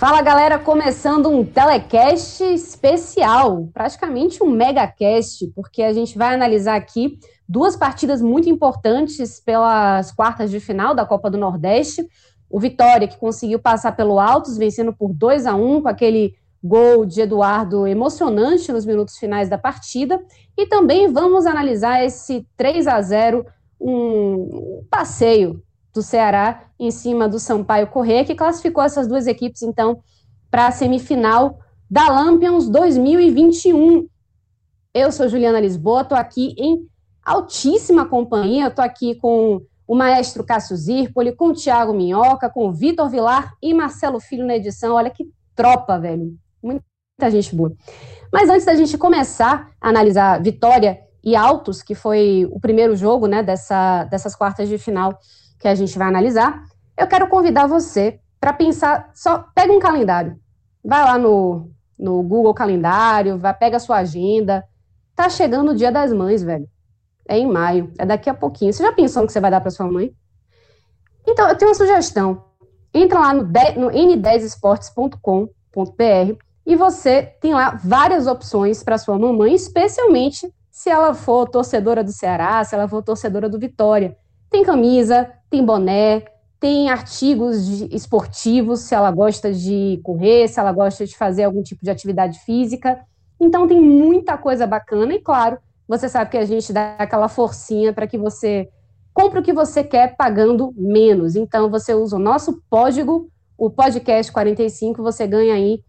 Fala galera, começando um telecast especial, praticamente um megacast, porque a gente vai analisar aqui duas partidas muito importantes pelas quartas de final da Copa do Nordeste. O Vitória, que conseguiu passar pelo Altos, vencendo por 2 a 1 com aquele gol de Eduardo emocionante nos minutos finais da partida. E também vamos analisar esse 3 a 0 um passeio do Ceará em cima do Sampaio Corrêa, que classificou essas duas equipes, então, para a semifinal da Lampions 2021. Eu sou Juliana Lisboa, estou aqui em altíssima companhia, estou aqui com o maestro Cássio Zirpoli, com o Thiago Minhoca, com o Vitor Vilar e Marcelo Filho na edição. Olha que tropa, velho. Muita gente boa. Mas antes da gente começar a analisar Vitória e Altos, que foi o primeiro jogo né, dessa, dessas quartas de final que a gente vai analisar, eu quero convidar você para pensar, só pega um calendário, vai lá no, no Google Calendário, vai, pega a sua agenda, tá chegando o Dia das Mães, velho. É em maio, é daqui a pouquinho. Você já pensou no que você vai dar para sua mãe? Então, eu tenho uma sugestão. Entra lá no, no n10esportes.com.br e você tem lá várias opções para sua mamãe, especialmente se ela for torcedora do Ceará, se ela for torcedora do Vitória. Tem camisa, tem boné, tem artigos esportivos, se ela gosta de correr, se ela gosta de fazer algum tipo de atividade física. Então tem muita coisa bacana e claro, você sabe que a gente dá aquela forcinha para que você compre o que você quer pagando menos. Então você usa o nosso código, o podcast 45, você ganha aí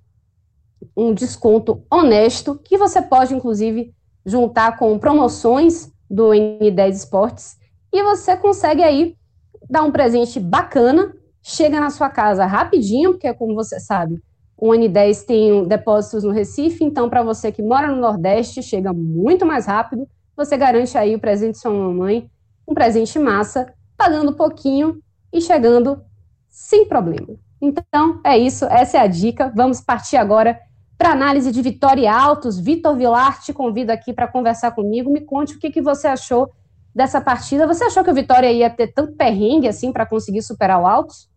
um desconto honesto que você pode inclusive juntar com promoções do N10 Esportes e você consegue aí dar um presente bacana, chega na sua casa rapidinho, porque como você sabe, o N10 tem depósitos no Recife, então para você que mora no Nordeste, chega muito mais rápido, você garante aí o presente de sua mamãe, um presente massa, pagando pouquinho e chegando sem problema. Então, é isso, essa é a dica. Vamos partir agora para análise de Vitória Altos. Vitor Vilar te convido aqui para conversar comigo. Me conte o que, que você achou dessa partida. Você achou que o Vitória ia ter tanto perrengue assim para conseguir superar o Altos?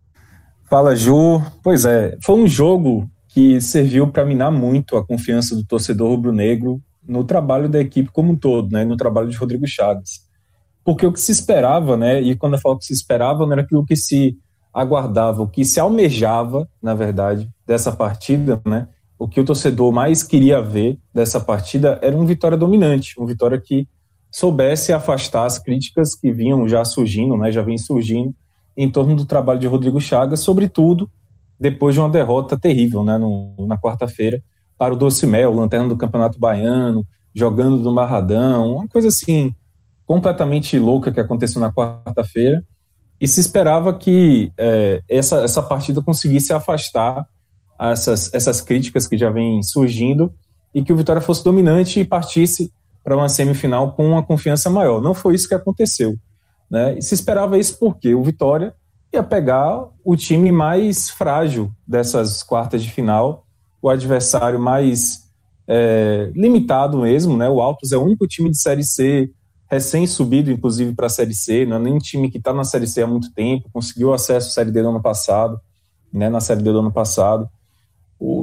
Fala, Ju. Pois é, foi um jogo que serviu para minar muito a confiança do torcedor rubro-negro no trabalho da equipe como um todo, né, no trabalho de Rodrigo Chaves. Porque o que se esperava, né, e quando eu falo que se esperava, não era aquilo que se aguardava, o que se almejava, na verdade, dessa partida, né, o que o torcedor mais queria ver dessa partida era um Vitória dominante, um Vitória que soubesse afastar as críticas que vinham já surgindo, né, já vem surgindo em torno do trabalho de Rodrigo Chagas, sobretudo depois de uma derrota terrível né, no, na quarta-feira para o Doce Mel, lanterna do Campeonato Baiano, jogando do Marradão, uma coisa assim completamente louca que aconteceu na quarta-feira. E se esperava que é, essa, essa partida conseguisse afastar essas, essas críticas que já vêm surgindo e que o Vitória fosse dominante e partisse para uma semifinal com uma confiança maior. Não foi isso que aconteceu. Né? E se esperava isso porque o Vitória ia pegar o time mais frágil dessas quartas de final, o adversário mais é, limitado mesmo. Né? O Altos é o único time de Série C recém-subido, inclusive, para a Série C, não é nem time que está na Série C há muito tempo, conseguiu acesso à Série D do ano passado, né, na Série D do ano passado.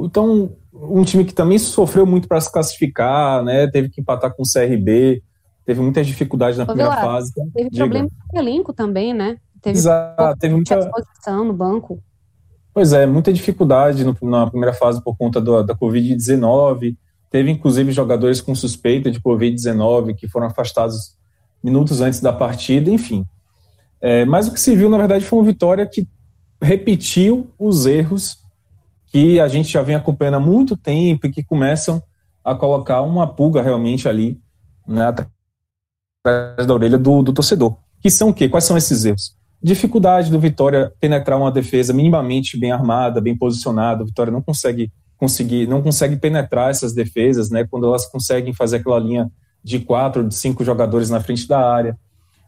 Então, um time que também sofreu muito para se classificar, né? Teve que empatar com o CRB, teve muitas dificuldades na primeira fase. Teve Diga. problema com o elenco também, né? Teve Exato, teve muita exposição no banco. Pois é, muita dificuldade no, na primeira fase por conta do, da Covid-19. Teve inclusive jogadores com suspeita de Covid-19 que foram afastados minutos antes da partida, enfim. É, mas o que se viu, na verdade, foi uma vitória que repetiu os erros que a gente já vem acompanhando há muito tempo e que começam a colocar uma pulga realmente ali né, atrás da orelha do, do torcedor. Que são o quê? Quais são esses erros? Dificuldade do Vitória penetrar uma defesa minimamente bem armada, bem posicionada. O Vitória não consegue conseguir, não consegue penetrar essas defesas, né? Quando elas conseguem fazer aquela linha de quatro, de cinco jogadores na frente da área.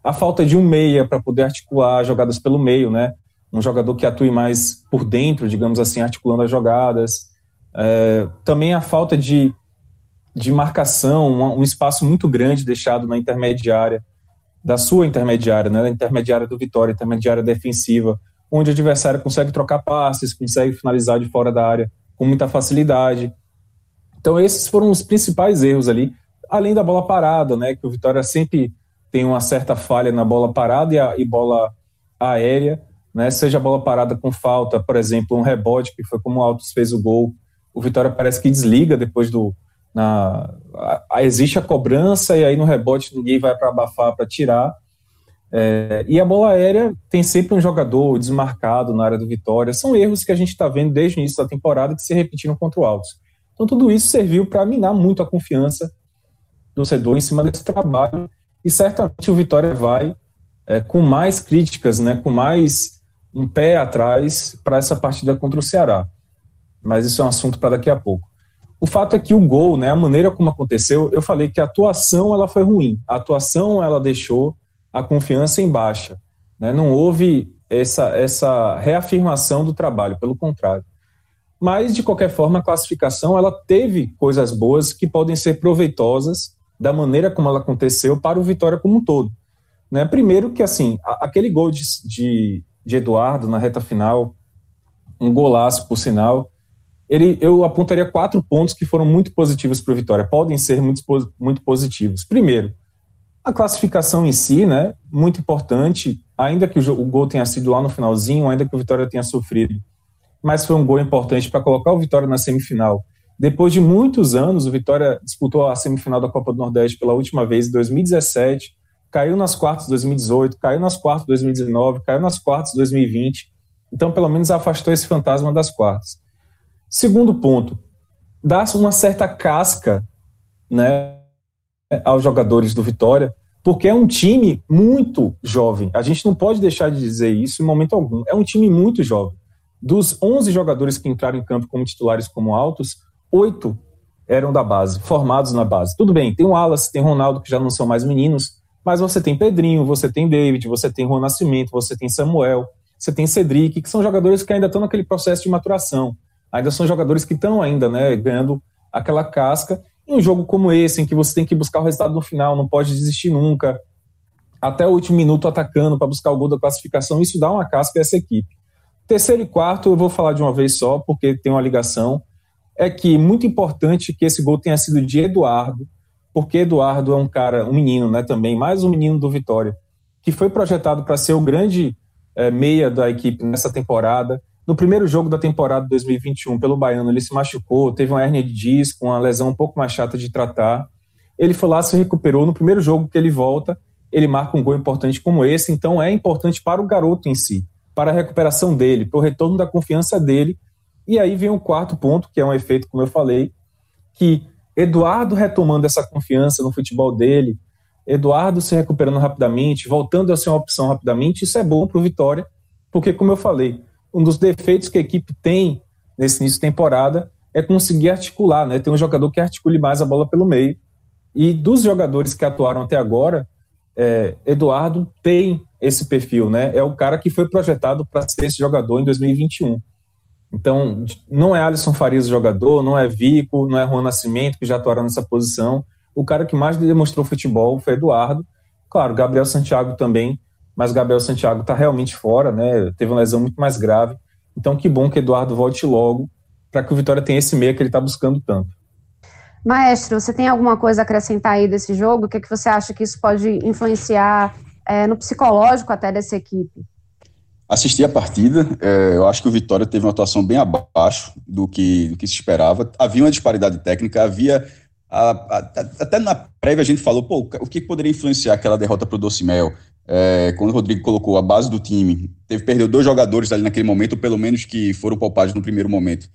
A falta de um meia para poder articular jogadas pelo meio, né? Um jogador que atue mais por dentro, digamos assim, articulando as jogadas. É, também a falta de de marcação, um, um espaço muito grande deixado na intermediária, da sua intermediária, né, da intermediária do Vitória, intermediária defensiva, onde o adversário consegue trocar passes, consegue finalizar de fora da área com muita facilidade. Então esses foram os principais erros ali, além da bola parada, né, que o Vitória sempre tem uma certa falha na bola parada e, a, e bola aérea, né, seja a bola parada com falta, por exemplo, um rebote, que foi como o Altos fez o gol, o Vitória parece que desliga depois do, na, a, existe a cobrança e aí no rebote ninguém vai para abafar para tirar. É, e a bola aérea tem sempre um jogador desmarcado na área do Vitória. São erros que a gente está vendo desde o início da temporada que se repetiram contra o Altos. Então tudo isso serviu para minar muito a confiança do torcedor em cima desse trabalho e certamente o Vitória vai é, com mais críticas, né, com mais um pé atrás para essa partida contra o Ceará. Mas isso é um assunto para daqui a pouco. O fato é que o gol, né, a maneira como aconteceu, eu falei que a atuação ela foi ruim. A atuação ela deixou a confiança em baixa. Né? Não houve essa, essa reafirmação do trabalho, pelo contrário. Mas, de qualquer forma, a classificação ela teve coisas boas que podem ser proveitosas da maneira como ela aconteceu para o Vitória como um todo. Né? Primeiro que, assim, aquele gol de, de, de Eduardo na reta final, um golaço, por sinal, ele, eu apontaria quatro pontos que foram muito positivos para o Vitória, podem ser muito, muito positivos. Primeiro, a classificação em si, né, muito importante, ainda que o, o gol tenha sido lá no finalzinho, ainda que o Vitória tenha sofrido, mas foi um gol importante para colocar o Vitória na semifinal. Depois de muitos anos, o Vitória disputou a semifinal da Copa do Nordeste pela última vez em 2017, caiu nas quartas em 2018, caiu nas quartas em 2019, caiu nas quartas em 2020. Então, pelo menos afastou esse fantasma das quartas. Segundo ponto, dá uma certa casca né, aos jogadores do Vitória, porque é um time muito jovem. A gente não pode deixar de dizer isso em momento algum. É um time muito jovem. Dos 11 jogadores que entraram em campo como titulares como altos, oito eram da base, formados na base. Tudo bem, tem o Alas, tem o Ronaldo, que já não são mais meninos, mas você tem Pedrinho, você tem David, você tem Juan Nascimento, você tem Samuel, você tem Cedric, que são jogadores que ainda estão naquele processo de maturação ainda são jogadores que estão ainda, né, ganhando aquela casca. Em um jogo como esse, em que você tem que buscar o resultado no final, não pode desistir nunca, até o último minuto atacando para buscar o gol da classificação, isso dá uma casca a essa equipe. Terceiro e quarto, eu vou falar de uma vez só, porque tem uma ligação. É que muito importante que esse gol tenha sido de Eduardo, porque Eduardo é um cara, um menino, né, também, mais um menino do Vitória, que foi projetado para ser o grande é, meia da equipe nessa temporada no primeiro jogo da temporada 2021 pelo Baiano, ele se machucou, teve uma hérnia de disco, uma lesão um pouco mais chata de tratar. Ele foi lá, se recuperou. No primeiro jogo que ele volta, ele marca um gol importante como esse. Então é importante para o garoto em si, para a recuperação dele, para o retorno da confiança dele. E aí vem o quarto ponto, que é um efeito, como eu falei, que Eduardo retomando essa confiança no futebol dele, Eduardo se recuperando rapidamente, voltando a ser uma opção rapidamente, isso é bom para o Vitória, porque, como eu falei, um dos defeitos que a equipe tem nesse início de temporada é conseguir articular, né? Tem um jogador que articule mais a bola pelo meio. E dos jogadores que atuaram até agora, é, Eduardo tem esse perfil, né? É o cara que foi projetado para ser esse jogador em 2021. Então, não é Alisson Farias o jogador, não é Vico, não é Juan Nascimento, que já atuaram nessa posição. O cara que mais demonstrou futebol foi Eduardo. Claro, Gabriel Santiago também mas Gabriel Santiago está realmente fora, né? Teve uma lesão muito mais grave. Então, que bom que Eduardo volte logo para que o Vitória tenha esse meio que ele está buscando tanto. Maestro, você tem alguma coisa a acrescentar aí desse jogo? O que, é que você acha que isso pode influenciar é, no psicológico até dessa equipe? Assisti a partida, é, eu acho que o Vitória teve uma atuação bem abaixo do que, do que se esperava. Havia uma disparidade técnica, havia. A, a, até na prévia a gente falou, pô, o que poderia influenciar aquela derrota para o Docimel? É, quando o Rodrigo colocou a base do time, teve perdeu dois jogadores ali naquele momento, ou pelo menos que foram poupados no primeiro momento.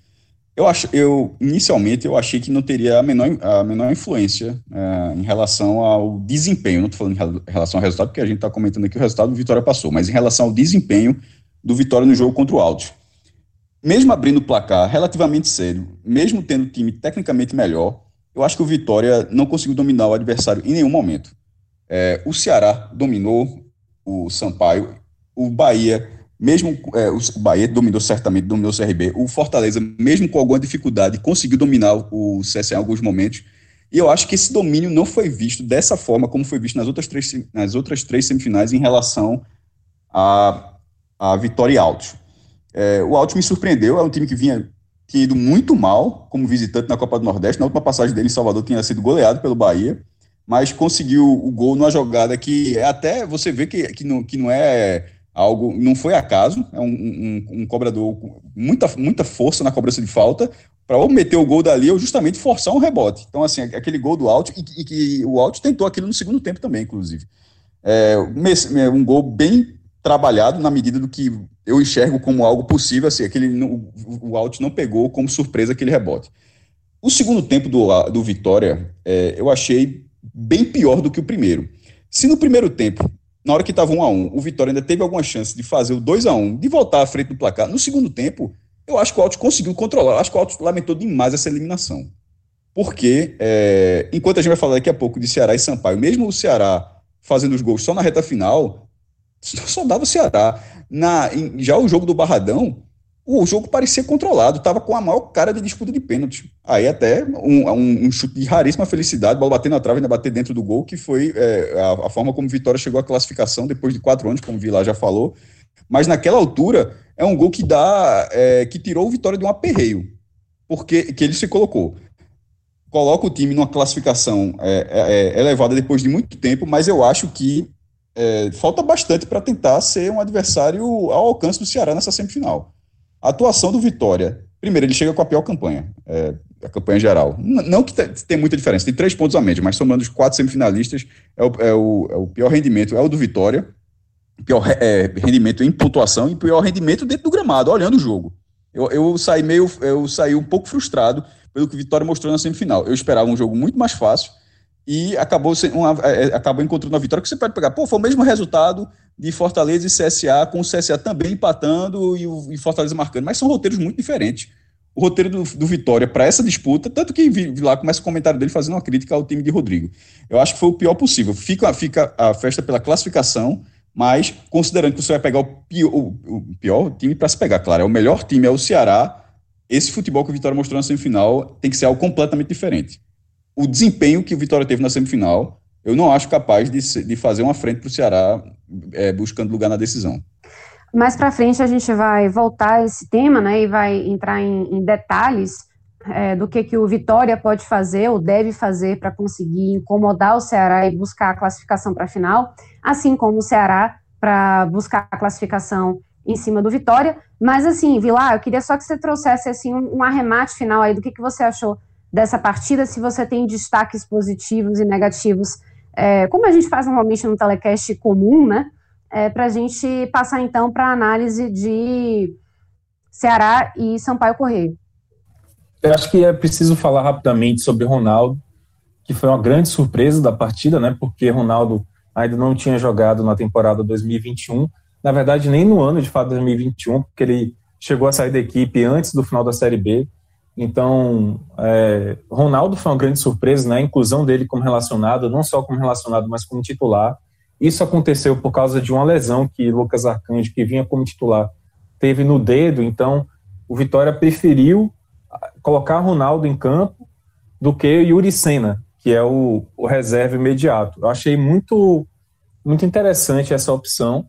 Eu acho, eu inicialmente eu achei que não teria a menor, a menor influência é, em relação ao desempenho. Não estou falando em relação ao resultado, porque a gente está comentando aqui o resultado do Vitória passou, mas em relação ao desempenho do Vitória no jogo contra o Alto. Mesmo abrindo o placar relativamente cedo, mesmo tendo o time tecnicamente melhor, eu acho que o Vitória não conseguiu dominar o adversário em nenhum momento. É, o Ceará dominou o Sampaio, o Bahia, mesmo é, o Bahia dominou certamente, dominou o CRB, o Fortaleza, mesmo com alguma dificuldade, conseguiu dominar o CSA em alguns momentos. E eu acho que esse domínio não foi visto dessa forma como foi visto nas outras três, nas outras três semifinais em relação à a, a Vitória e Altos. É, o Altos me surpreendeu, é um time que vinha tinha ido muito mal como visitante na Copa do Nordeste. Na última passagem dele em Salvador tinha sido goleado pelo Bahia mas conseguiu o gol numa jogada que é até você vê que, que, não, que não é algo, não foi acaso, é um, um, um cobrador com muita, muita força na cobrança de falta, para ou meter o gol dali ou justamente forçar um rebote. Então, assim, aquele gol do Alt, e, que o Alt tentou aquilo no segundo tempo também, inclusive. É, um gol bem trabalhado na medida do que eu enxergo como algo possível, assim, aquele, o, o Alt não pegou como surpresa aquele rebote. O segundo tempo do, do Vitória, é, eu achei bem pior do que o primeiro. Se no primeiro tempo, na hora que estava 1 a 1 o Vitória ainda teve alguma chance de fazer o 2 a 1 de voltar à frente do placar, no segundo tempo, eu acho que o Alto conseguiu controlar. Eu acho que o Alto lamentou demais essa eliminação. Porque, é, enquanto a gente vai falar daqui a pouco de Ceará e Sampaio, mesmo o Ceará fazendo os gols só na reta final, só dava o Ceará. Na, em, já o jogo do Barradão, o jogo parecia controlado, estava com a maior cara de disputa de pênalti. Aí até um, um, um, chute de raríssima felicidade, bola batendo na trave e ainda bater dentro do gol, que foi é, a, a, forma como Vitória chegou à classificação depois de quatro anos, como o já falou. Mas naquela altura é um gol que dá, é, que tirou o Vitória de um aperreio, porque que ele se colocou. Coloca o time numa classificação é, é, é elevada depois de muito tempo, mas eu acho que é, falta bastante para tentar ser um adversário ao alcance do Ceará nessa semifinal. A atuação do Vitória, primeiro, ele chega com a pior campanha, é, a campanha geral. Não que tem muita diferença, tem três pontos a média, mas somando os quatro semifinalistas, é o, é o, é o pior rendimento, é o do Vitória, pior é, rendimento em pontuação e pior rendimento dentro do gramado, olhando o jogo. Eu, eu saí meio, eu saí um pouco frustrado pelo que o Vitória mostrou na semifinal. Eu esperava um jogo muito mais fácil e acabou, uma, é, é, acabou encontrando a vitória que você pode pegar. Pô, foi o mesmo resultado de Fortaleza e CSA, com o CSA também empatando e o e Fortaleza marcando, mas são roteiros muito diferentes. O roteiro do, do Vitória para essa disputa, tanto que vi, vi, lá começa o comentário dele fazendo uma crítica ao time de Rodrigo. Eu acho que foi o pior possível. Fica, fica a festa pela classificação, mas considerando que você vai pegar o pior, o, o pior time para se pegar, claro, é o melhor time, é o Ceará. Esse futebol que o Vitória mostrou na semifinal tem que ser algo completamente diferente. O desempenho que o Vitória teve na semifinal, eu não acho capaz de, de fazer uma frente para o Ceará é, buscando lugar na decisão. Mais para frente a gente vai voltar a esse tema, né, e vai entrar em, em detalhes é, do que, que o Vitória pode fazer ou deve fazer para conseguir incomodar o Ceará e buscar a classificação para a final, assim como o Ceará para buscar a classificação em cima do Vitória. Mas assim, Vilar, eu queria só que você trouxesse assim um, um arremate final aí do que, que você achou dessa partida, se você tem destaques positivos e negativos é, como a gente faz normalmente no telecast comum, né? É, para a gente passar então para a análise de Ceará e Sampaio Correio. Eu acho que é preciso falar rapidamente sobre Ronaldo, que foi uma grande surpresa da partida, né? Porque Ronaldo ainda não tinha jogado na temporada 2021, na verdade nem no ano de fato 2021, porque ele chegou a sair da equipe antes do final da Série B. Então, é, Ronaldo foi uma grande surpresa, né? A inclusão dele como relacionado, não só como relacionado, mas como titular. Isso aconteceu por causa de uma lesão que Lucas Arcanjo, que vinha como titular, teve no dedo. Então, o Vitória preferiu colocar Ronaldo em campo do que Yuri Senna, que é o, o reserva imediato. Eu achei muito, muito interessante essa opção.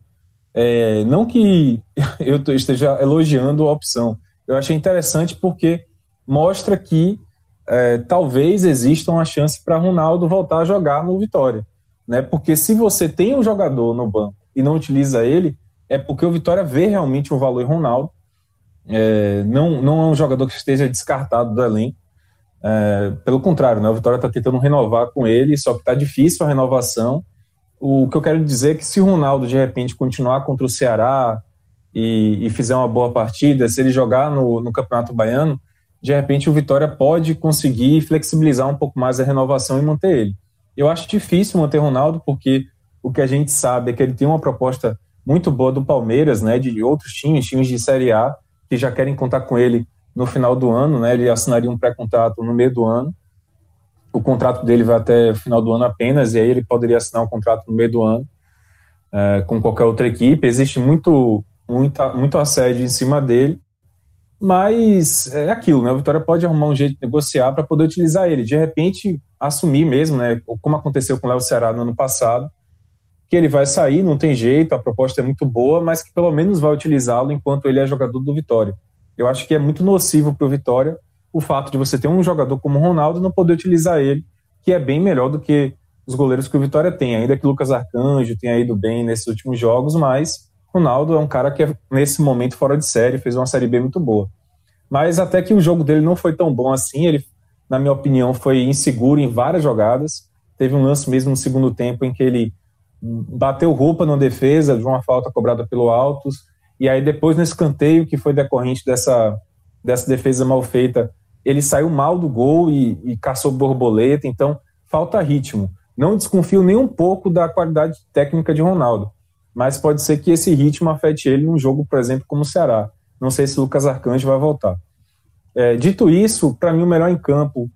É, não que eu esteja elogiando a opção, eu achei interessante porque mostra que é, talvez exista uma chance para Ronaldo voltar a jogar no Vitória. Né? Porque se você tem um jogador no banco e não utiliza ele, é porque o Vitória vê realmente o valor em Ronaldo. É, não, não é um jogador que esteja descartado do elenco. É, pelo contrário, né? o Vitória está tentando renovar com ele, só que está difícil a renovação. o que eu quero dizer é que se o Ronaldo de repente continuar contra o Ceará e, e fizer uma boa partida, se ele jogar no, no Campeonato Baiano, de repente o Vitória pode conseguir flexibilizar um pouco mais a renovação e manter ele. Eu acho difícil manter Ronaldo, porque o que a gente sabe é que ele tem uma proposta muito boa do Palmeiras, né, de outros times, times de Série A, que já querem contar com ele no final do ano, né, ele assinaria um pré-contrato no meio do ano, o contrato dele vai até o final do ano apenas, e aí ele poderia assinar um contrato no meio do ano é, com qualquer outra equipe. Existe muito, muita, muito assédio em cima dele, mas é aquilo, né? A Vitória pode arrumar um jeito de negociar para poder utilizar ele. De repente, assumir mesmo, né? Como aconteceu com o Léo Ceará no ano passado, que ele vai sair, não tem jeito, a proposta é muito boa, mas que pelo menos vai utilizá-lo enquanto ele é jogador do Vitória. Eu acho que é muito nocivo para o Vitória o fato de você ter um jogador como o Ronaldo não poder utilizar ele, que é bem melhor do que os goleiros que o Vitória tem. Ainda que o Lucas Arcanjo tenha ido bem nesses últimos jogos, mas Ronaldo é um cara que é, nesse momento, fora de série, fez uma série B muito boa. Mas até que o jogo dele não foi tão bom assim, ele, na minha opinião, foi inseguro em várias jogadas. Teve um lance mesmo no segundo tempo em que ele bateu roupa na defesa de uma falta cobrada pelo Altos, e aí depois no escanteio, que foi decorrente dessa, dessa defesa mal feita, ele saiu mal do gol e, e caçou borboleta, então falta ritmo. Não desconfio nem um pouco da qualidade técnica de Ronaldo, mas pode ser que esse ritmo afete ele num jogo, por exemplo, como o Ceará. Não sei se o Lucas Arcanjo vai voltar. É, dito isso, para mim o melhor em campo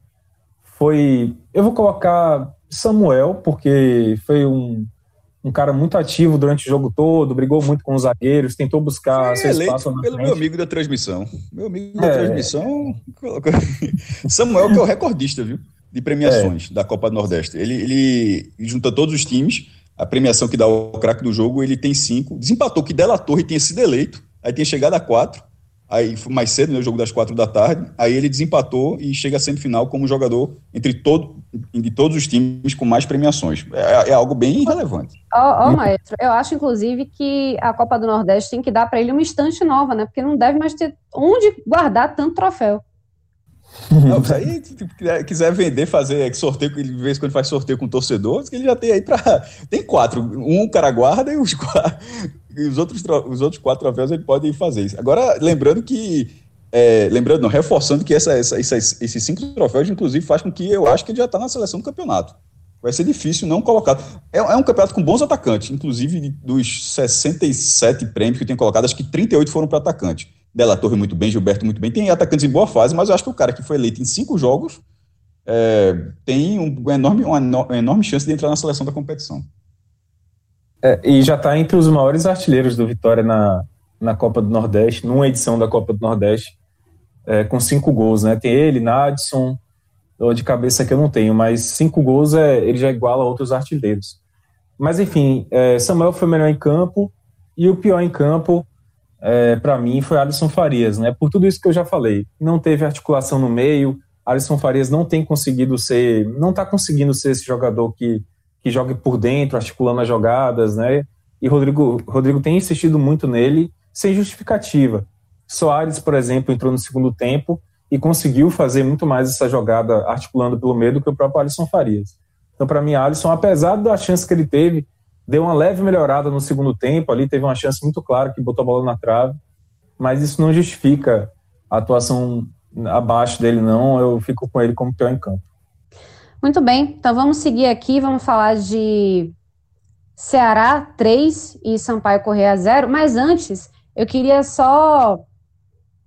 foi. Eu vou colocar Samuel, porque foi um, um cara muito ativo durante o jogo todo, brigou muito com os zagueiros, tentou buscar é, seu espaço na pelo frente. meu amigo da transmissão. Meu amigo da é. transmissão, Samuel, que é o recordista, viu? De premiações é. da Copa do Nordeste. Ele, ele junta todos os times, a premiação que dá o craque do jogo, ele tem cinco. Desempatou que Della Torre tinha sido eleito, aí tinha chegado a quatro aí mais cedo, né, o jogo das quatro da tarde, aí ele desempatou e chega à semifinal como jogador entre todo, de todos os times com mais premiações. É, é algo bem relevante. Ó, oh, oh, maestro, eu acho, inclusive, que a Copa do Nordeste tem que dar para ele uma estante nova, né? Porque não deve mais ter onde guardar tanto troféu. Não, se aí tipo, quiser vender, fazer sorteio, de vez quando faz sorteio com torcedores, que ele já tem aí para. Tem quatro. Um cara guarda e os quatro, os outros, os outros quatro troféus ele pode fazer isso. Agora, lembrando que. É, lembrando, não, reforçando que essa, essa, esses cinco troféus, inclusive, faz com que eu acho que ele já está na seleção do campeonato. Vai ser difícil não colocar. É, é, um campeonato com bons atacantes, inclusive dos 67 prêmios que tem colocado, acho que 38 foram para atacante. Della Torre muito bem, Gilberto muito bem. Tem atacantes em boa fase, mas eu acho que o cara que foi eleito em cinco jogos é, tem um enorme, uma enorme chance de entrar na seleção da competição. É, e já está entre os maiores artilheiros do Vitória na, na Copa do Nordeste, numa edição da Copa do Nordeste, é, com cinco gols, né? Tem ele, Nadson, de cabeça que eu não tenho, mas cinco gols é, ele já iguala outros artilheiros. Mas enfim, é, Samuel foi melhor em campo e o pior em campo, é, para mim, foi Alisson Farias, né? Por tudo isso que eu já falei, não teve articulação no meio, Alisson Farias não tem conseguido ser, não está conseguindo ser esse jogador que que jogue por dentro, articulando as jogadas, né? E Rodrigo, Rodrigo tem insistido muito nele, sem justificativa. Soares, por exemplo, entrou no segundo tempo e conseguiu fazer muito mais essa jogada articulando pelo meio do que o próprio Alisson Farias. Então, para mim, Alisson, apesar da chance que ele teve, deu uma leve melhorada no segundo tempo. Ali teve uma chance muito clara que botou a bola na trave, mas isso não justifica a atuação abaixo dele, não. Eu fico com ele como pior em campo. Muito bem, então vamos seguir aqui, vamos falar de Ceará 3 e Sampaio Correia 0, mas antes eu queria só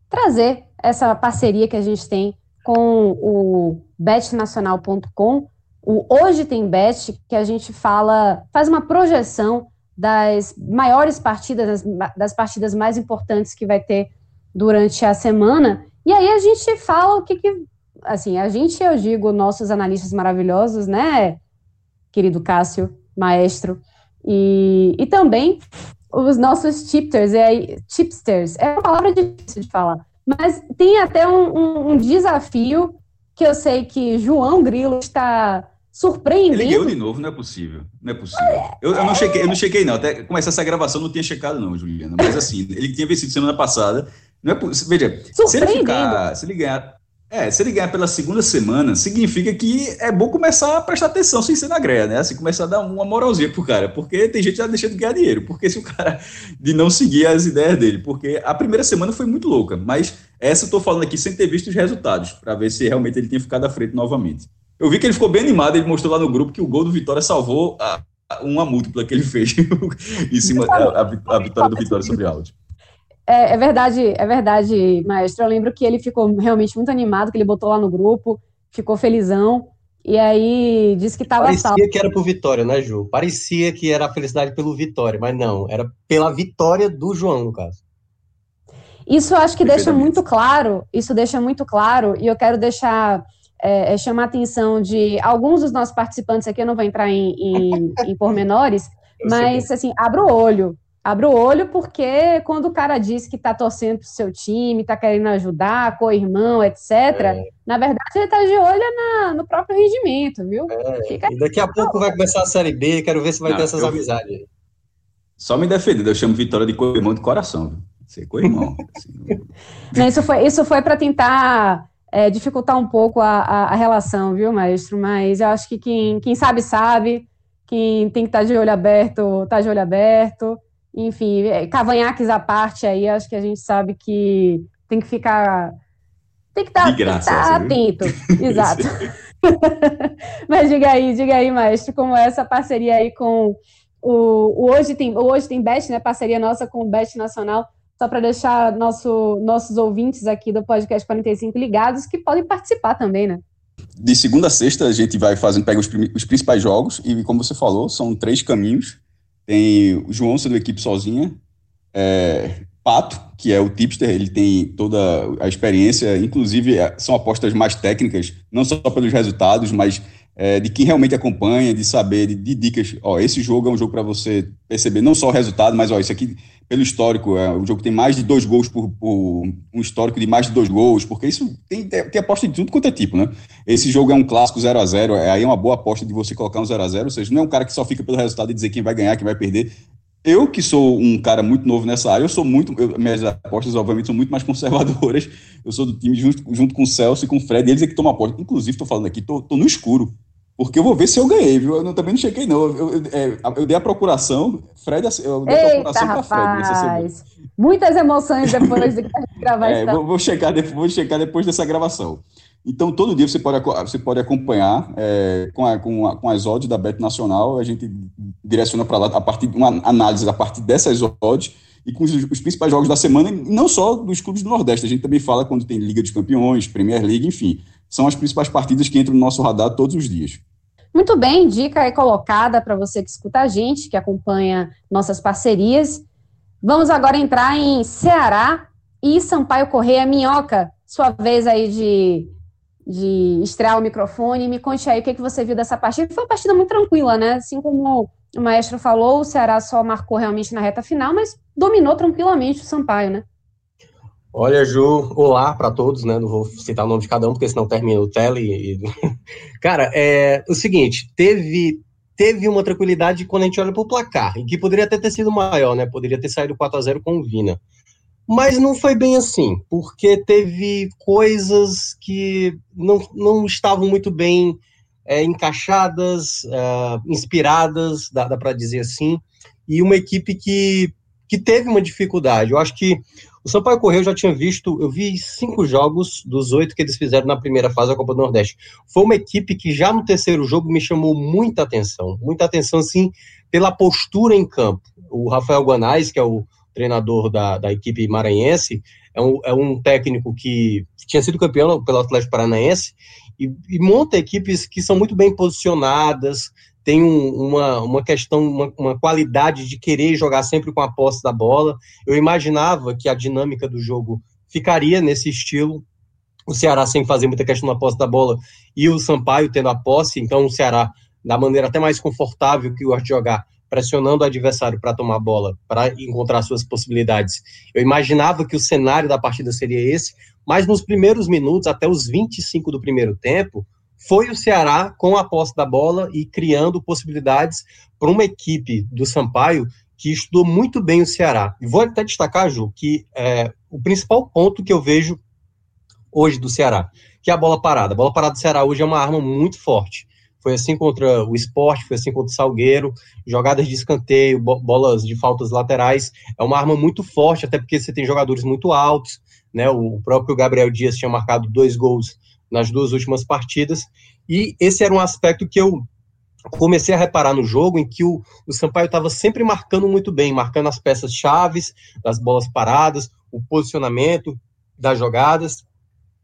trazer essa parceria que a gente tem com o betnacional.com, o Hoje Tem Bet, que a gente fala, faz uma projeção das maiores partidas, das, das partidas mais importantes que vai ter durante a semana, e aí a gente fala o que, que assim, a gente, eu digo, nossos analistas maravilhosos, né, querido Cássio, maestro, e, e também os nossos tipsters, é, tipsters, é uma palavra difícil de falar, mas tem até um, um, um desafio que eu sei que João Grilo está surpreendendo. Ele ganhou de novo, não é possível. Não é possível. Eu, eu, não chequei, eu não chequei, não. Até começar essa gravação, não tinha checado, não, Juliana. Mas assim, ele tinha vencido semana passada. Não é possível. Veja, se ele ficar. Se ele ganhar É, se ele ganhar pela segunda semana, significa que é bom começar a prestar atenção sem ser na greia, né? Assim, começar a dar uma moralzinha pro cara, porque tem gente já deixando de ganhar dinheiro, porque se o cara de não seguir as ideias dele, porque a primeira semana foi muito louca, mas essa eu tô falando aqui sem ter visto os resultados, para ver se realmente ele tinha ficado à frente novamente. Eu vi que ele ficou bem animado, ele mostrou lá no grupo que o gol do Vitória salvou a, a uma múltipla que ele fez em cima da vitória do Vitória sobre o Áudio. É, é, verdade, é verdade, maestro. Eu lembro que ele ficou realmente muito animado, que ele botou lá no grupo, ficou felizão. E aí disse que estava Parecia salvo. que era por Vitória, né, Ju? Parecia que era a felicidade pelo Vitória, mas não, era pela vitória do João, no caso. Isso acho que deixa muito claro, isso deixa muito claro, e eu quero deixar, é, é, chamar a atenção de alguns dos nossos participantes aqui, eu não vou entrar em, em, em pormenores, mas assim, abra o olho, Abre o olho, porque quando o cara diz que está torcendo para o seu time, está querendo ajudar, co-irmão, etc., é. na verdade ele está de olho na, no próprio rendimento, viu? É. E daqui a pouco vai começar a Série B, quero ver se vai Não, ter essas eu... amizades. Só me defendendo, eu chamo Vitória de co-irmão de coração. Ser co-irmão. assim, isso foi, isso foi para tentar é, dificultar um pouco a, a, a, relação, viu, maestro? Mas eu acho que quem, quem sabe, sabe. Quem tem que estar tá de olho aberto, está de olho aberto enfim, é, cavanhaques à parte aí, acho que a gente sabe que tem que ficar. Tem que estar, tá, tá atento. Exato. Mas diga aí, diga aí, maestro, como é essa parceria aí com o, o Hoje tem o Hoje tem Best, né? Parceria nossa com o Best Nacional, só para deixar nosso, nossos ouvintes aqui do podcast 45 ligados que podem participar também, né? De segunda a sexta a gente vai fazendo, pega os, os principais jogos e, como você falou, são três caminhos tem o João sendo equipe sozinha, é, Pato, que é o tipster, ele tem toda a experiência, inclusive é, são apostas mais técnicas, não só pelos resultados, mas é, de quem realmente acompanha, de saber, de, de dicas. Ó, esse jogo é um jogo para você perceber não só o resultado, mas ó, isso aqui pelo histórico, é um jogo que tem mais de dois gols por, por, um histórico de mais de dois gols, porque isso tem, tem aposta de tudo quanto é tipo, né? Esse jogo é um clássico 0 a 0 é, aí é uma boa aposta de você colocar um 0 a 0 ou seja, não é um cara que só fica pelo resultado e dizer quem vai ganhar, quem vai perder. Eu, que sou um cara muito novo nessa área, eu sou muito. Eu, minhas apostas, obviamente, são muito mais conservadoras. Eu sou do time junto, junto com o Celso e com o Fred, eles é que tomam aposta. Inclusive, estou falando aqui, estou no escuro. Porque eu vou ver se eu ganhei, viu? Eu não, também não chequei, não. Eu, eu, é, eu, dei a procuração, Fred, eu dei Eita, a procuração para Fred nessa semana. Muitas emoções depois de gravar é, vou, vou, checar, vou checar depois dessa gravação. Então, todo dia você pode, você pode acompanhar é, com, a, com, a, com, as odds da Bet Nacional, a gente direciona para lá a partir de uma análise a partir dessas odds e com os, os, principais jogos da semana, não só dos clubes do Nordeste, a gente também fala quando tem Liga dos Campeões, Premier League, enfim. São as principais partidas que entram no nosso radar todos os dias. Muito bem, dica é colocada para você que escuta a gente, que acompanha nossas parcerias. Vamos agora entrar em Ceará e Sampaio Correia Minhoca. Sua vez aí de, de estrear o microfone. Me conte aí o que, que você viu dessa partida. Foi uma partida muito tranquila, né? Assim como o maestro falou, o Ceará só marcou realmente na reta final, mas dominou tranquilamente o Sampaio, né? Olha, Ju, olá para todos, né? Não vou citar o nome de cada um, porque senão termina o tele. E... Cara, é o seguinte: teve, teve uma tranquilidade quando a gente olha para o placar, e que poderia até ter sido maior, né? Poderia ter saído 4 a 0 com o Vina. Mas não foi bem assim, porque teve coisas que não, não estavam muito bem é, encaixadas, é, inspiradas, dá, dá para dizer assim, e uma equipe que, que teve uma dificuldade. Eu acho que o Sampaio Correio já tinha visto, eu vi cinco jogos dos oito que eles fizeram na primeira fase da Copa do Nordeste. Foi uma equipe que já no terceiro jogo me chamou muita atenção, muita atenção, assim, pela postura em campo. O Rafael Guanais, que é o treinador da, da equipe maranhense, é um, é um técnico que tinha sido campeão pelo Atlético Paranaense e, e monta equipes que são muito bem posicionadas, tem um, uma, uma questão, uma, uma, qualidade de querer jogar sempre com a posse da bola. Eu imaginava que a dinâmica do jogo ficaria nesse estilo. O Ceará sem fazer muita questão na posse da bola e o Sampaio tendo a posse, então o Ceará, da maneira até mais confortável que gosta de jogar, pressionando o adversário para tomar a bola, para encontrar suas possibilidades. Eu imaginava que o cenário da partida seria esse, mas nos primeiros minutos, até os 25 do primeiro tempo, foi o Ceará com a posse da bola e criando possibilidades para uma equipe do Sampaio que estudou muito bem o Ceará. E vou até destacar, Ju, que é, o principal ponto que eu vejo hoje do Ceará, que é a bola parada. A bola parada do Ceará hoje é uma arma muito forte. Foi assim contra o esporte, foi assim contra o Salgueiro, jogadas de escanteio, bolas de faltas laterais. É uma arma muito forte, até porque você tem jogadores muito altos, né? O próprio Gabriel Dias tinha marcado dois gols nas duas últimas partidas. E esse era um aspecto que eu comecei a reparar no jogo em que o, o Sampaio estava sempre marcando muito bem, marcando as peças chaves das bolas paradas, o posicionamento das jogadas.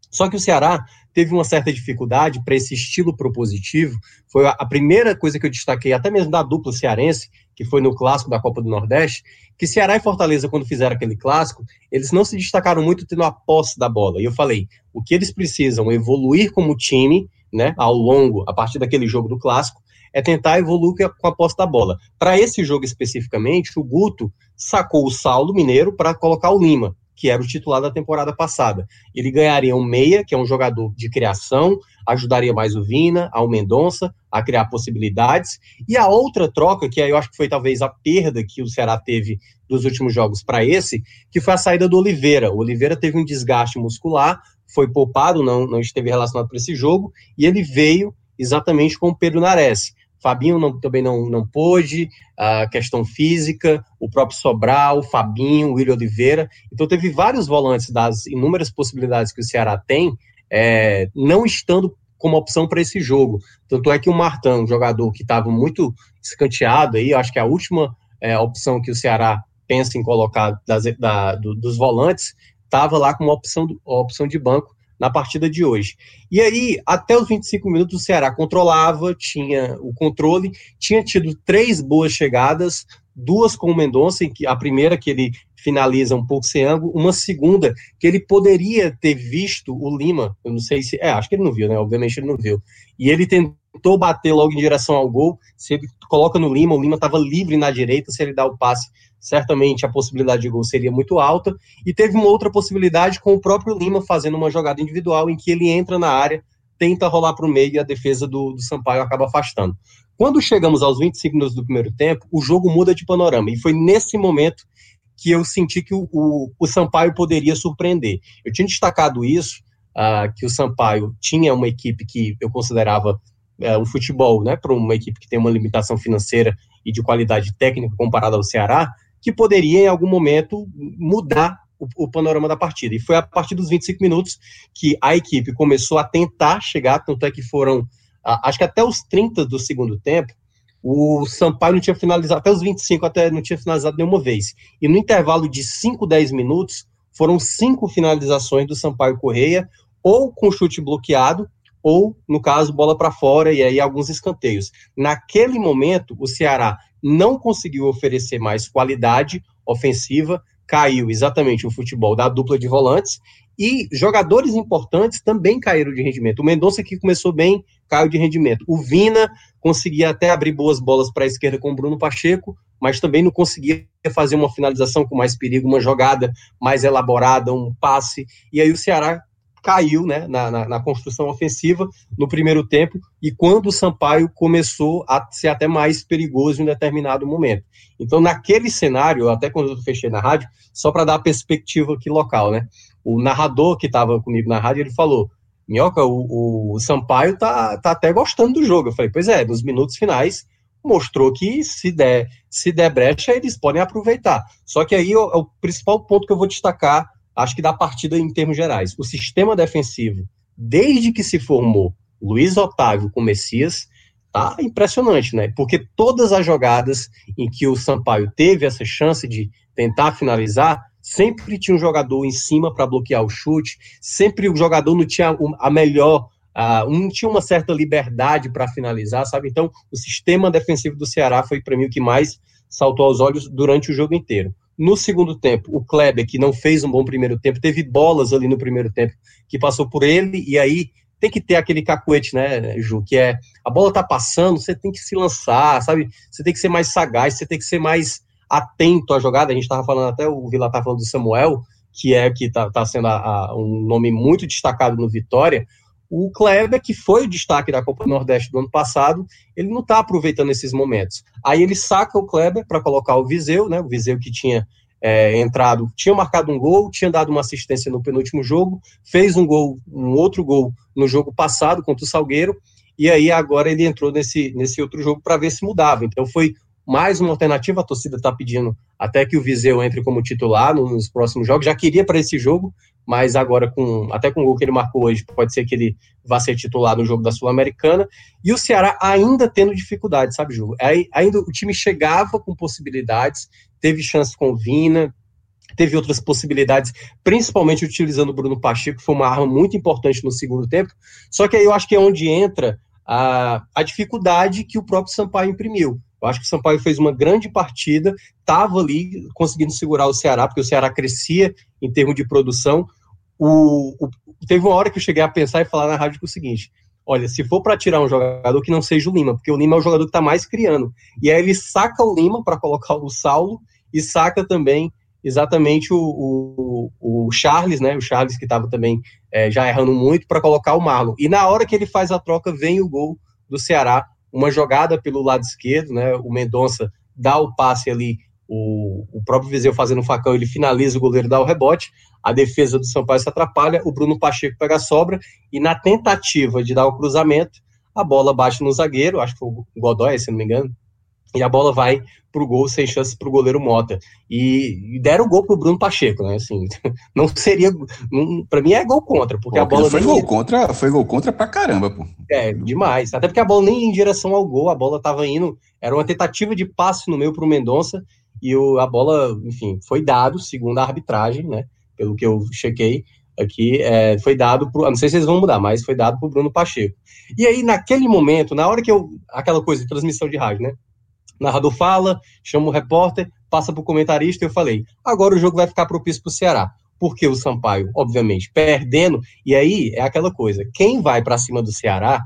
Só que o Ceará teve uma certa dificuldade para esse estilo propositivo. Foi a primeira coisa que eu destaquei, até mesmo da dupla cearense, que foi no clássico da Copa do Nordeste, que Ceará e Fortaleza, quando fizeram aquele clássico, eles não se destacaram muito tendo a posse da bola. E eu falei, o que eles precisam evoluir como time, né, ao longo, a partir daquele jogo do clássico, é tentar evoluir com a posse da bola. Para esse jogo especificamente, o Guto sacou o Saulo Mineiro para colocar o Lima, que era o titular da temporada passada. Ele ganharia um meia, que é um jogador de criação, ajudaria mais o Vina, ao Mendonça, a criar possibilidades. E a outra troca, que eu acho que foi talvez a perda que o Ceará teve dos últimos jogos para esse, que foi a saída do Oliveira. O Oliveira teve um desgaste muscular, foi poupado, não, não esteve relacionado para esse jogo, e ele veio exatamente com o Pedro Nares. Fabinho não, também não, não pôde, a questão física, o próprio Sobral, Fabinho, William Oliveira. Então teve vários volantes das inúmeras possibilidades que o Ceará tem, é, não estando como opção para esse jogo. Tanto é que o Martão, um jogador que estava muito escanteado aí, acho que é a última é, opção que o Ceará pensa em colocar das, da, do, dos volantes, estava lá como opção, opção de banco na partida de hoje. E aí, até os 25 minutos, o Ceará controlava, tinha o controle, tinha tido três boas chegadas, duas com o Mendonça, a primeira que ele finaliza um pouco sem ângulo, uma segunda que ele poderia ter visto o Lima, eu não sei se, é, acho que ele não viu, né? Obviamente ele não viu. E ele tentou bater logo em direção ao gol, se ele coloca no Lima, o Lima estava livre na direita, se ele dá o passe certamente a possibilidade de gol seria muito alta. E teve uma outra possibilidade com o próprio Lima fazendo uma jogada individual em que ele entra na área, tenta rolar para o meio e a defesa do, do Sampaio acaba afastando. Quando chegamos aos 25 minutos do primeiro tempo, o jogo muda de panorama. E foi nesse momento que eu senti que o, o, o Sampaio poderia surpreender. Eu tinha destacado isso, uh, que o Sampaio tinha uma equipe que eu considerava uh, um futebol, né, para uma equipe que tem uma limitação financeira e de qualidade técnica comparada ao Ceará, que poderia, em algum momento, mudar o, o, panorama da partida. E foi a partir dos 25 minutos que a equipe começou a tentar chegar, tanto é que foram, acho que até os 30 do segundo tempo, o Sampaio não tinha finalizado, até os 25 até não tinha finalizado nenhuma vez. E no intervalo de 5, 10 minutos, foram cinco finalizações do Sampaio Correia, ou com chute bloqueado, ou, no caso, bola para fora e aí alguns escanteios. Naquele momento, o Ceará não conseguiu oferecer mais qualidade ofensiva, caiu exatamente o futebol da dupla de volantes e jogadores importantes também caíram de rendimento. O Mendonça, que começou bem, caiu de rendimento. O Vina conseguia até abrir boas bolas para a esquerda com o Bruno Pacheco, mas também não conseguia fazer uma finalização com mais perigo, uma jogada mais elaborada, um passe. E aí o Ceará caiu né, na, na, na, construção ofensiva no primeiro tempo e quando o Sampaio começou a ser até mais perigoso em determinado momento. Então, naquele cenário, até quando eu fechei na rádio, só para dar a perspectiva aqui local, né? O narrador que estava comigo na rádio, ele falou, Minhoca, o, o Sampaio tá, tá até gostando do jogo. Eu falei, pois é, nos minutos finais mostrou que se der, se der brecha, eles podem aproveitar. Só que aí é o principal ponto que eu vou destacar acho que da partida em termos gerais. O sistema defensivo, desde que se formou Luiz Otávio com Messias, tá impressionante, né? Porque todas as jogadas em que o Sampaio teve essa chance de tentar finalizar, sempre tinha um jogador em cima para bloquear o chute, sempre o jogador não tinha a melhor, uh, não tinha uma certa liberdade para finalizar, sabe? Então, o sistema defensivo do Ceará foi para mim o que mais saltou aos olhos durante o jogo inteiro. No segundo tempo, o Kleber, que não fez um bom primeiro tempo, teve bolas ali no primeiro tempo que passou por ele, e aí tem que ter aquele cacuete, né, Ju, que é a bola tá passando, você tem que se lançar, sabe? Você tem que ser mais sagaz, você tem que ser mais atento à jogada. A gente tava falando até, o Vila tá falando do Samuel, que é que tá, tá sendo a, a, um nome muito destacado no Vitória. O Kleber, que foi o destaque da Copa Nordeste do ano passado, ele não está aproveitando esses momentos. Aí ele saca o Kleber para colocar o Viseu, né? O Viseu que tinha é, entrado, tinha marcado um gol, tinha dado uma assistência no penúltimo jogo, fez um gol, um outro gol no jogo passado contra o Salgueiro, e aí agora ele entrou nesse, nesse outro jogo para ver se mudava. Então foi mais uma alternativa, a torcida está pedindo até que o Viseu entre como titular nos próximos jogos, já queria para esse jogo, mas agora com até com o gol que ele marcou hoje, pode ser que ele vá ser titular no jogo da Sul-Americana, e o Ceará ainda tendo dificuldades, sabe, Ju? Ainda o time chegava com possibilidades, teve chance com o Vina, teve outras possibilidades, principalmente utilizando o Bruno Pacheco, que foi uma arma muito importante no segundo tempo, só que aí eu acho que é onde entra a, a dificuldade que o próprio Sampaio imprimiu. Eu acho que o Sampaio fez uma grande partida, estava ali conseguindo segurar o Ceará, porque o Ceará crescia em termos de produção. O, o, teve uma hora que eu cheguei a pensar e falar na rádio o seguinte: olha, se for para tirar um jogador que não seja o Lima, porque o Lima é o jogador que está mais criando. E aí ele saca o Lima para colocar o Saulo e saca também exatamente o, o, o Charles, né? O Charles que estava também é, já errando muito para colocar o Marlon. E na hora que ele faz a troca, vem o gol do Ceará uma jogada pelo lado esquerdo, né? O Mendonça dá o passe ali, o, o próprio Viseu fazendo o facão, ele finaliza o goleiro, dá o rebote, a defesa do Sampaio se atrapalha, o Bruno Pacheco pega a sobra, e na tentativa de dar o cruzamento, a bola bate no zagueiro, acho que foi o Godoy, se não me engano, e a bola vai pro gol sem chance pro goleiro Mota. E, e deram o gol pro Bruno Pacheco, né? Assim, não seria. para mim é gol contra, porque pô, a bola. Foi nem... gol contra, foi gol contra pra caramba, pô. É, demais. Até porque a bola nem em direção ao gol, a bola tava indo. Era uma tentativa de passe no meio pro Mendonça, e o, a bola, enfim, foi dado, segundo a arbitragem, né? Pelo que eu chequei aqui, é, foi dado pro. Não sei se eles vão mudar, mas foi dado pro Bruno Pacheco. E aí, naquele momento, na hora que eu. Aquela coisa de transmissão de rádio, né? Narrador fala, chama o repórter, passa para o comentarista e eu falei: agora o jogo vai ficar propício para o Ceará. Porque o Sampaio, obviamente, perdendo, e aí é aquela coisa: quem vai para cima do Ceará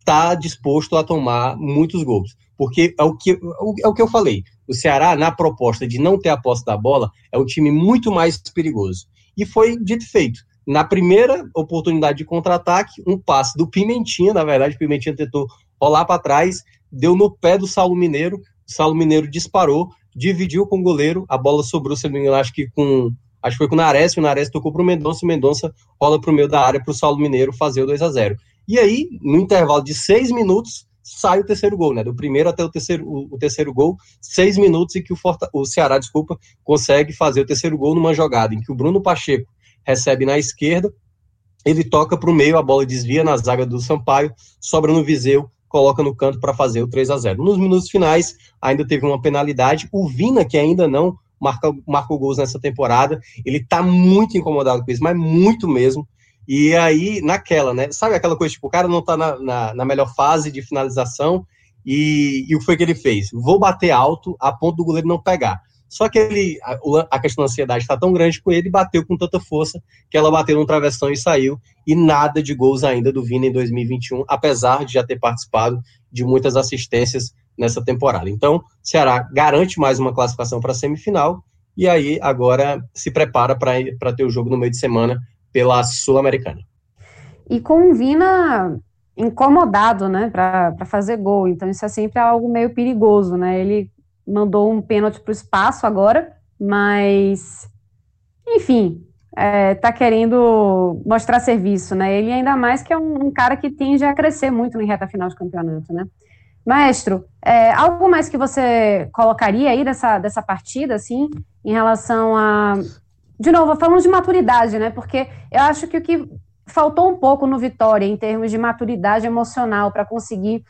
está disposto a tomar muitos gols. Porque é o, que, é o que eu falei: o Ceará, na proposta de não ter a posse da bola, é um time muito mais perigoso. E foi dito e feito. Na primeira oportunidade de contra-ataque, um passe do Pimentinha, na verdade, o Pimentinha tentou rolar para trás, deu no pé do Saulo Mineiro, o Saulo Mineiro disparou, dividiu com o goleiro, a bola sobrou, se não me engano, acho que com acho que foi com o Nares, o Nares tocou para o Mendonça, o Mendonça rola para o meio da área para o Saulo Mineiro fazer o 2 a 0 E aí, no intervalo de seis minutos, sai o terceiro gol, né? Do primeiro até o terceiro, o, o terceiro gol, seis minutos e que o, Forta, o Ceará, desculpa, consegue fazer o terceiro gol numa jogada em que o Bruno Pacheco recebe na esquerda, ele toca para o meio, a bola desvia na zaga do Sampaio, sobra no Viseu, coloca no canto para fazer o 3 a 0 Nos minutos finais, ainda teve uma penalidade. O Vina, que ainda não marca, marcou gols nessa temporada, ele tá muito incomodado com isso, mas muito mesmo. E aí, naquela, né? Sabe aquela coisa, tipo, o cara não tá na, na, na melhor fase de finalização, e, e o que foi que ele fez? Vou bater alto a ponto do goleiro não pegar. Só que ele, a, a questão da ansiedade está tão grande com ele, bateu com tanta força que ela bateu no travessão e saiu. E nada de gols ainda do Vina em 2021, apesar de já ter participado de muitas assistências nessa temporada. Então, Ceará garante mais uma classificação para a semifinal e aí agora se prepara para ter o jogo no meio de semana pela Sul-Americana. E com o Vina incomodado, né, para fazer gol. Então isso é sempre algo meio perigoso, né? Ele mandou um pênalti para o espaço agora, mas enfim, é, tá querendo mostrar serviço, né? Ele ainda mais que é um, um, cara que tende a crescer muito em reta final de campeonato, né? Maestro, é, algo mais que você colocaria aí dessa, dessa partida, assim, em relação a. De novo, falando de maturidade, né? Porque eu acho que o que faltou um pouco no Vitória, em termos de maturidade emocional, para conseguir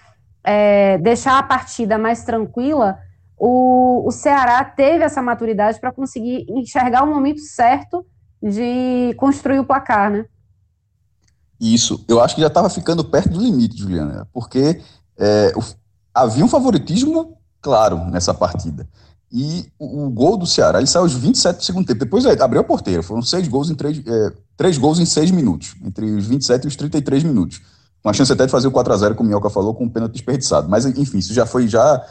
é, deixar a partida mais tranquila, o, o Ceará teve essa maturidade para conseguir enxergar o momento certo de construir o placar, né? Isso, eu acho que já estava ficando perto do limite, Juliana, porque é, o, havia um favoritismo claro nessa partida. E o, o, gol do Ceará, ele saiu aos 27 do segundo tempo. Depois é, abriu a porteira. Foram seis gols em três, é, três gols em seis minutos, entre os 27 e os 33 minutos. Com a chance até de fazer o 4 a 0 como o Minhoca falou, com um pênalti desperdiçado. Mas, enfim, isso já foi já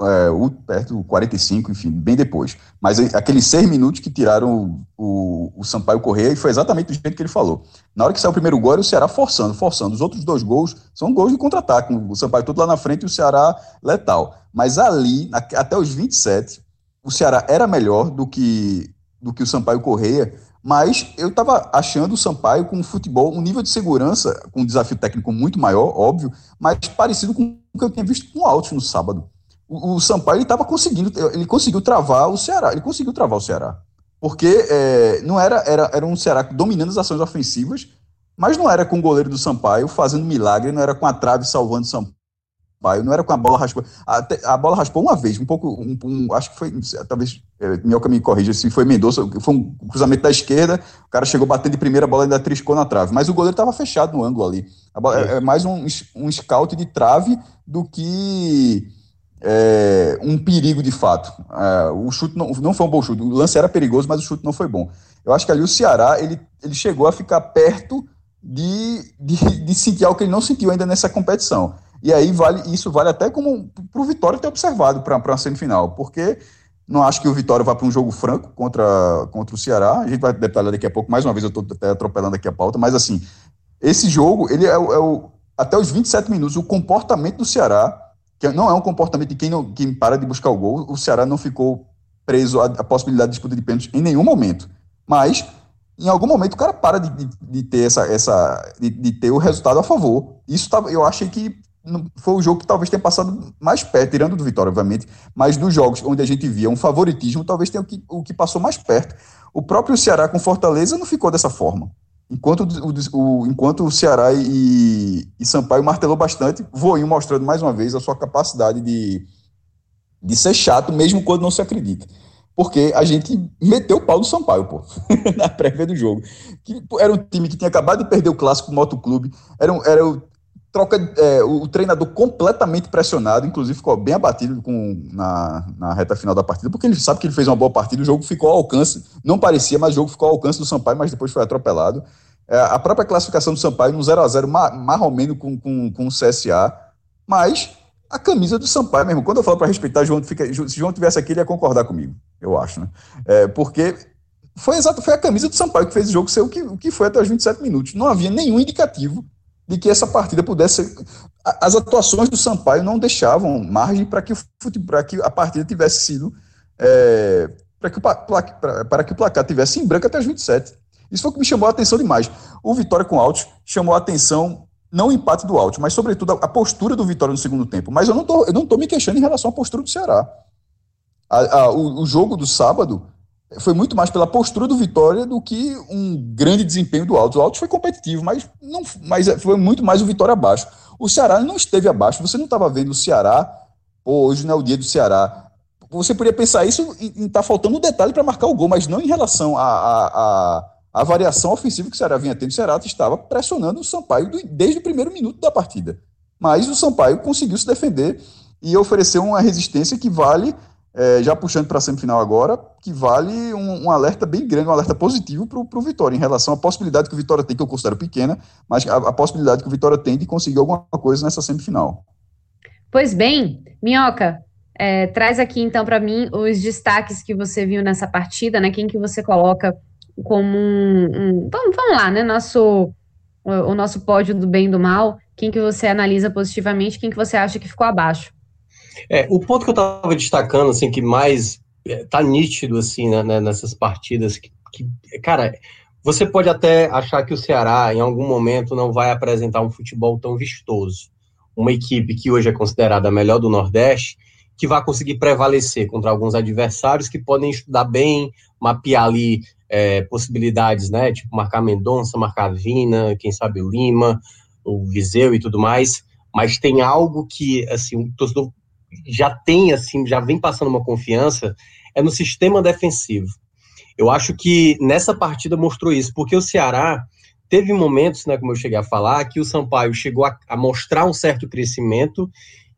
é, perto do 45, enfim, bem depois. Mas aqueles seis minutos que tiraram o, o, Sampaio correr, e foi exatamente do jeito que ele falou. Na hora que saiu o primeiro gol, o Ceará forçando, forçando. Os outros dois gols são gols de contra-ataque. O Sampaio todo lá na frente e o Ceará letal. Mas ali, até os 27, o Ceará era melhor do que, do que o Sampaio Correia, mas eu estava achando o Sampaio com futebol, um nível de segurança, com um desafio técnico muito maior, óbvio, mas parecido com o que eu tinha visto com o Altos no sábado. O, o Sampaio estava conseguindo, ele conseguiu travar o Ceará, ele conseguiu travar o Ceará. Porque é, não era, era, era um Ceará dominando as ações ofensivas, mas não era com o goleiro do Sampaio fazendo milagre, não era com a trave salvando o Sampaio Sampaio, não era com a bola raspou. A, a bola raspou uma vez, um pouco, um, um, acho que foi, talvez, é, Minhoca me corrija se foi Mendonça, foi um cruzamento da esquerda, o cara chegou batendo de primeira, a bola ainda triscou na trave, mas o goleiro estava fechado no ângulo ali. Bola, é. é. mais um, um scout de trave do que é, um perigo de fato. É, o chute não, não foi um bom chute, o lance era perigoso, mas o chute não foi bom. Eu acho que ali o Ceará, ele, ele chegou a ficar perto de, de, de sentir algo que ele não sentiu ainda nessa competição. E aí vale, isso vale até como para o Vitória ter observado para a semifinal, porque não acho que o Vitória vá para um jogo franco contra, contra o Ceará. A gente vai detalhar daqui a pouco, mais uma vez eu estou até atropelando aqui a pauta, mas assim, esse jogo, ele é, o, é o, até os 27 minutos, o comportamento do Ceará, que não é um comportamento de quem, não, quem para de buscar o gol, o Ceará não ficou preso à, à possibilidade de disputa de pênalti em nenhum momento. Mas em algum momento o cara para de, de, de ter essa, essa de, de, ter o resultado a favor. Isso eu achei que foi o jogo que talvez tenha passado mais perto, tirando do Vitória, obviamente, mas dos jogos onde a gente via um favoritismo, talvez tenha o que, o que passou mais perto. O próprio Ceará com Fortaleza não ficou dessa forma. Enquanto o, o enquanto o Ceará e, e Sampaio martelou bastante, Voinho mostrando mais uma vez a sua capacidade de, de ser chato, mesmo quando não se acredita. Porque a gente meteu o pau do Sampaio, pô, na prévia do jogo. Que era um time que tinha acabado de perder o clássico Motoclube, era, um, era o troca é, o treinador completamente pressionado, inclusive ficou bem abatido com, na, na reta final da partida, porque ele sabe que ele fez uma boa partida, o jogo ficou ao alcance, não parecia, mas o jogo ficou ao alcance do Sampaio, mas depois foi atropelado. É, a própria classificação do Sampaio no 0x0, mais ou menos com, com, com o CSA, mas a camisa do Sampaio mesmo. Quando eu falo para respeitar, João, fica, se João tivesse aqui, ele ia concordar comigo, eu acho, né? É, porque foi exato, foi a camisa do Sampaio que fez o jogo ser o que, o que foi até os 27 minutos. Não havia nenhum indicativo de que essa partida pudesse. As atuações do Sampaio não deixavam margem para que, que a partida tivesse sido. É, para que, para que o placar tivesse em branco até os 27. Isso foi o que me chamou a atenção demais. O Vitória com Altos chamou a atenção, não o empate do Altos, mas sobretudo a, postura do Vitória no segundo tempo. Mas eu não tô, eu não estou me queixando em relação à postura do Ceará. A, a, o, o jogo do sábado foi muito mais pela postura do Vitória do que um grande desempenho do Altos. O Altos foi competitivo, mas, não, mas foi muito mais o Vitória abaixo. O Ceará não esteve abaixo, você não estava vendo o Ceará, pô, hoje não é o dia do Ceará. Você poderia pensar isso e está faltando um detalhe para marcar o gol, mas não em relação à a, a, a, variação ofensiva que o Ceará vinha tendo. O Ceará estava pressionando o Sampaio desde o primeiro minuto da partida. Mas o Sampaio conseguiu se defender e ofereceu uma resistência que vale é, já puxando para a semifinal agora, que vale um, um, alerta bem grande, um alerta positivo para o Vitória, em relação à possibilidade que o Vitória tem, que eu considero pequena, mas a, a possibilidade que o Vitória tem de conseguir alguma coisa nessa semifinal. Pois bem, Minhoca, é, traz aqui então para mim os destaques que você viu nessa partida, né? Quem que você coloca como um, um vamos, vamos, lá, né? Nosso o, o nosso pódio do bem e do mal. Quem que você analisa positivamente? Quem que você acha que ficou abaixo? É, o ponto que eu estava destacando, assim, que mais é, tá nítido, assim, né, né, nessas partidas, que, que, cara, você pode até achar que o Ceará, em algum momento, não vai apresentar um futebol tão vistoso. Uma equipe que hoje é considerada a melhor do Nordeste, que vai conseguir prevalecer contra alguns adversários que podem estudar bem, mapear ali é, possibilidades, né? Tipo, marcar Mendonça, marcar Vina, quem sabe o Lima, o Viseu e tudo mais. Mas tem algo que, assim, o torcedor já tem, assim, já vem passando uma confiança, é no sistema defensivo. Eu acho que nessa partida mostrou isso, porque o Ceará teve momentos, né, como eu cheguei a falar, que o Sampaio chegou a, a mostrar um certo crescimento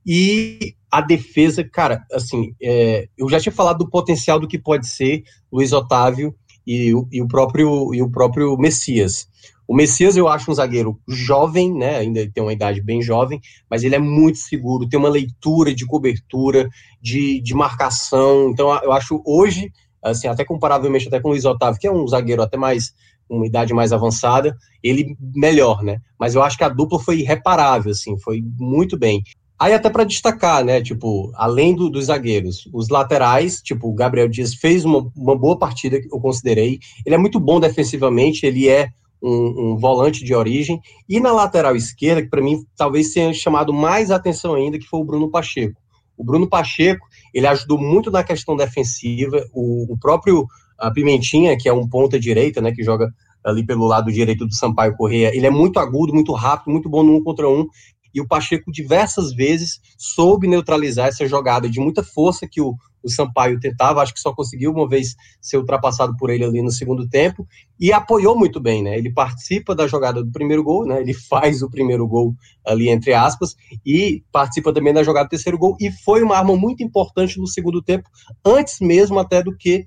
e a defesa, cara, assim, é, eu já tinha falado do potencial do que pode ser Luiz Otávio e, e, o próprio e o próprio Messias. O Messias eu acho um zagueiro jovem, né? Ainda tem uma idade bem jovem, mas ele é muito seguro, tem uma leitura de cobertura, de, de marcação. Então eu acho hoje, assim, até comparavelmente até com o Luiz Otávio, que é um zagueiro até mais uma idade mais avançada, ele melhor, né? Mas eu acho que a dupla foi irreparável, assim, foi muito bem. Aí até para destacar, né, tipo, além do, dos zagueiros, os laterais, tipo, o Gabriel Dias fez uma, uma boa partida, eu considerei. Ele é muito bom defensivamente, ele é um, um, volante de origem. E na lateral esquerda, que para mim talvez tenha chamado mais atenção ainda, que foi o Bruno Pacheco. O Bruno Pacheco, ele ajudou muito na questão defensiva. O, o próprio a Pimentinha, que é um ponta direita, né, que joga ali pelo lado direito do Sampaio Correia, ele é muito agudo, muito rápido, muito bom no um contra um, e o Pacheco diversas vezes soube neutralizar essa jogada de muita força que o, o Sampaio tentava, acho que só conseguiu uma vez ser ultrapassado por ele ali no segundo tempo, e apoiou muito bem, né? Ele participa da jogada do primeiro gol, né? Ele faz o primeiro gol ali, entre aspas, e participa também da jogada do terceiro gol, e foi uma arma muito importante no segundo tempo, antes mesmo até do que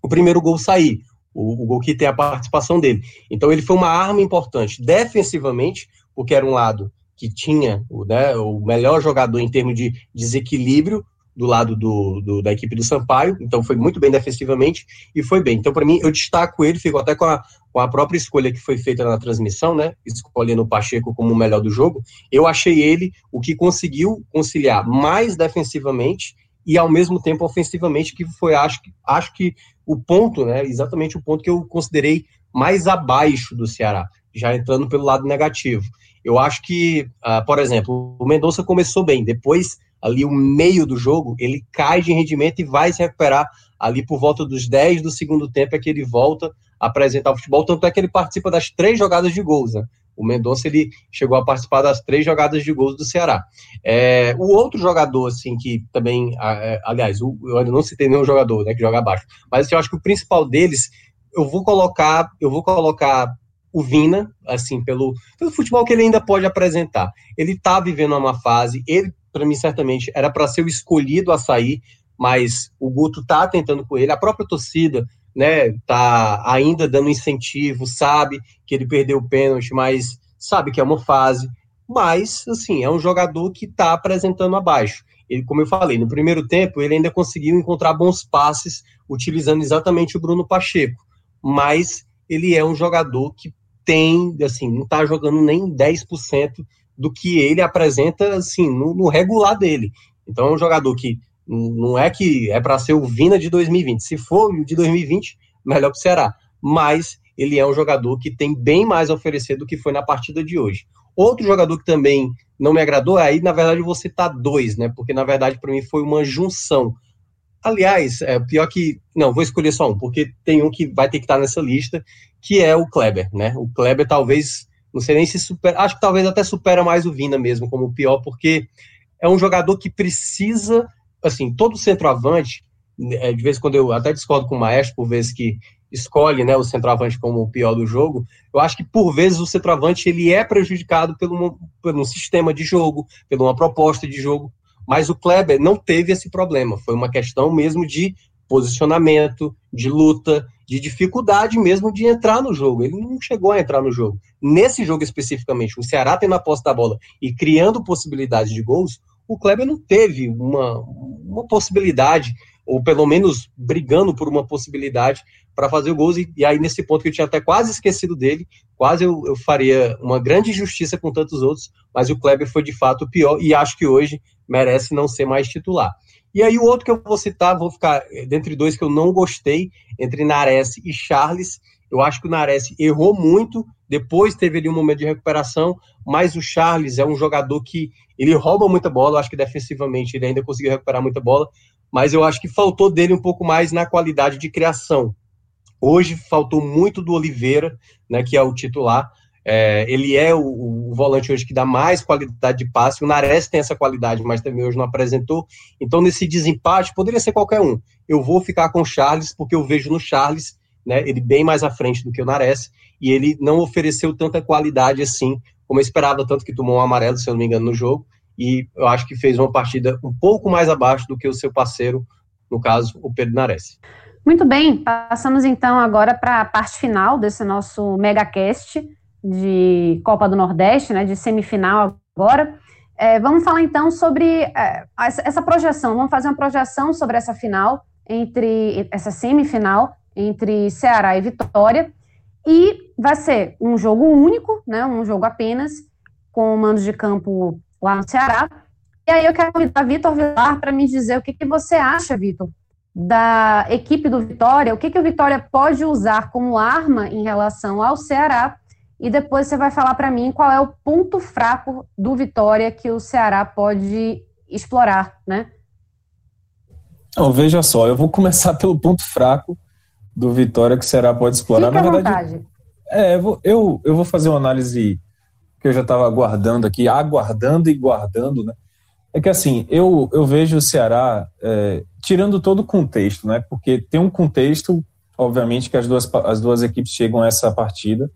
o primeiro gol sair. O, o gol que tem a participação dele. Então ele foi uma arma importante defensivamente, porque era um lado que tinha né, o melhor jogador em termos de desequilíbrio do lado do, do, da equipe do Sampaio, então foi muito bem defensivamente e foi bem. Então, para mim, eu destaco ele, fico até com a, com a própria escolha que foi feita na transmissão, né? Escolhendo o Pacheco como o melhor do jogo. Eu achei ele o que conseguiu conciliar mais defensivamente e ao mesmo tempo ofensivamente, que foi, acho, acho que o ponto, né? Exatamente o ponto que eu considerei mais abaixo do Ceará, já entrando pelo lado negativo. Eu acho que, uh, por exemplo, o Mendonça começou bem, depois, ali o meio do jogo, ele cai de rendimento e vai se recuperar ali por volta dos 10 do segundo tempo, é que ele volta a apresentar o futebol, tanto é que ele participa das três jogadas de gols, né? O Mendonça ele chegou a participar das três jogadas de gols do Ceará. É, o outro jogador, assim, que também, é, aliás, eu ainda não citei nenhum jogador, né, que joga abaixo, mas assim, eu acho que o principal deles, eu vou colocar, eu vou colocar o Vina, assim, pelo, pelo futebol que ele ainda pode apresentar. Ele tá vivendo uma fase, ele, para mim, certamente, era para ser o escolhido a sair, mas o Guto tá tentando com ele, a própria torcida, né, tá ainda dando incentivo, sabe que ele perdeu o pênalti, mas sabe que é uma fase, mas, assim, é um jogador que tá apresentando abaixo. Ele, como eu falei, no primeiro tempo, ele ainda conseguiu encontrar bons passes, utilizando exatamente o Bruno Pacheco, mas ele é um jogador que tem, assim, não está jogando nem 10% do que ele apresenta, assim, no, no, regular dele. Então é um jogador que não é que é para ser o Vina de 2020. Se for o de 2020, melhor que será. Mas ele é um jogador que tem bem mais a oferecer do que foi na partida de hoje. Outro jogador que também não me agradou, aí na verdade vou citar dois, né? Porque na verdade para mim foi uma junção. Aliás, é pior que. Não, vou escolher só um, porque tem um que vai ter que estar nessa lista, que é o Kleber, né? O Kleber talvez, não sei nem se supera, acho que talvez até supera mais o Vina mesmo como o pior, porque é um jogador que precisa, assim, todo centroavante, é, de vez em quando eu até discordo com o Maestro, por vezes que escolhe, né, o centroavante como o pior do jogo, eu acho que por vezes o centroavante ele é prejudicado pelo, pelo um sistema de jogo, por uma proposta de jogo, mas o Kleber não teve esse problema, foi uma questão mesmo de posicionamento, de luta, de dificuldade mesmo de entrar no jogo. Ele não chegou a entrar no jogo. Nesse jogo especificamente, o Ceará tendo a posse da bola e criando possibilidades de gols, o Kleber não teve uma, uma possibilidade, ou pelo menos brigando por uma possibilidade para fazer o gols. E, e, aí, nesse ponto que eu tinha até quase esquecido dele, quase eu, eu faria uma grande injustiça com tantos outros, mas o Kleber foi de fato o pior e acho que hoje merece não ser mais titular. E aí o outro que eu vou citar, vou ficar eh, dentre dois que eu não gostei, entre Nares e Charles. Eu acho que o Nares errou muito, depois teve ali um momento de recuperação, mas o Charles é um jogador que ele rouba muita bola, eu acho que defensivamente ele ainda conseguiu recuperar muita bola, mas eu acho que faltou dele um pouco mais na qualidade de criação. Hoje faltou muito do Oliveira, né, que é o titular, é, ele é o, o, volante hoje que dá mais qualidade de passe. O Nares tem essa qualidade, mas também hoje não apresentou. Então, nesse desempate, poderia ser qualquer um. Eu vou ficar com o Charles, porque eu vejo no Charles né, ele bem mais à frente do que o Nares, e ele não ofereceu tanta qualidade assim, como eu esperava, tanto que tomou um amarelo, se eu não me engano, no jogo. E eu acho que fez uma partida um pouco mais abaixo do que o seu parceiro, no caso, o Pedro Nares. Muito bem, passamos então agora para a parte final desse nosso megacast de Copa do Nordeste, né, de semifinal agora. É, vamos falar então sobre é, essa projeção. Vamos fazer uma projeção sobre essa final entre essa semifinal entre Ceará e Vitória. E vai ser um jogo único, né, um jogo apenas, com mandos de campo lá no Ceará. E aí eu quero convidar Vitor Vilar para me dizer o que, que você acha, Vitor, da equipe do Vitória, o que, que o Vitória pode usar como arma em relação ao Ceará, e depois você vai falar para mim qual é o ponto fraco do Vitória que o Ceará pode explorar, né? Não, veja só, eu vou começar pelo ponto fraco do Vitória que o Ceará pode explorar. Fique Na verdade, vontade. é, eu vou, eu, eu vou fazer uma análise que eu já estava aguardando aqui, aguardando e guardando, né? É que assim, eu, eu vejo o Ceará é, tirando todo o contexto, né? Porque tem um contexto, obviamente, que as duas, as duas equipes chegam a essa partida.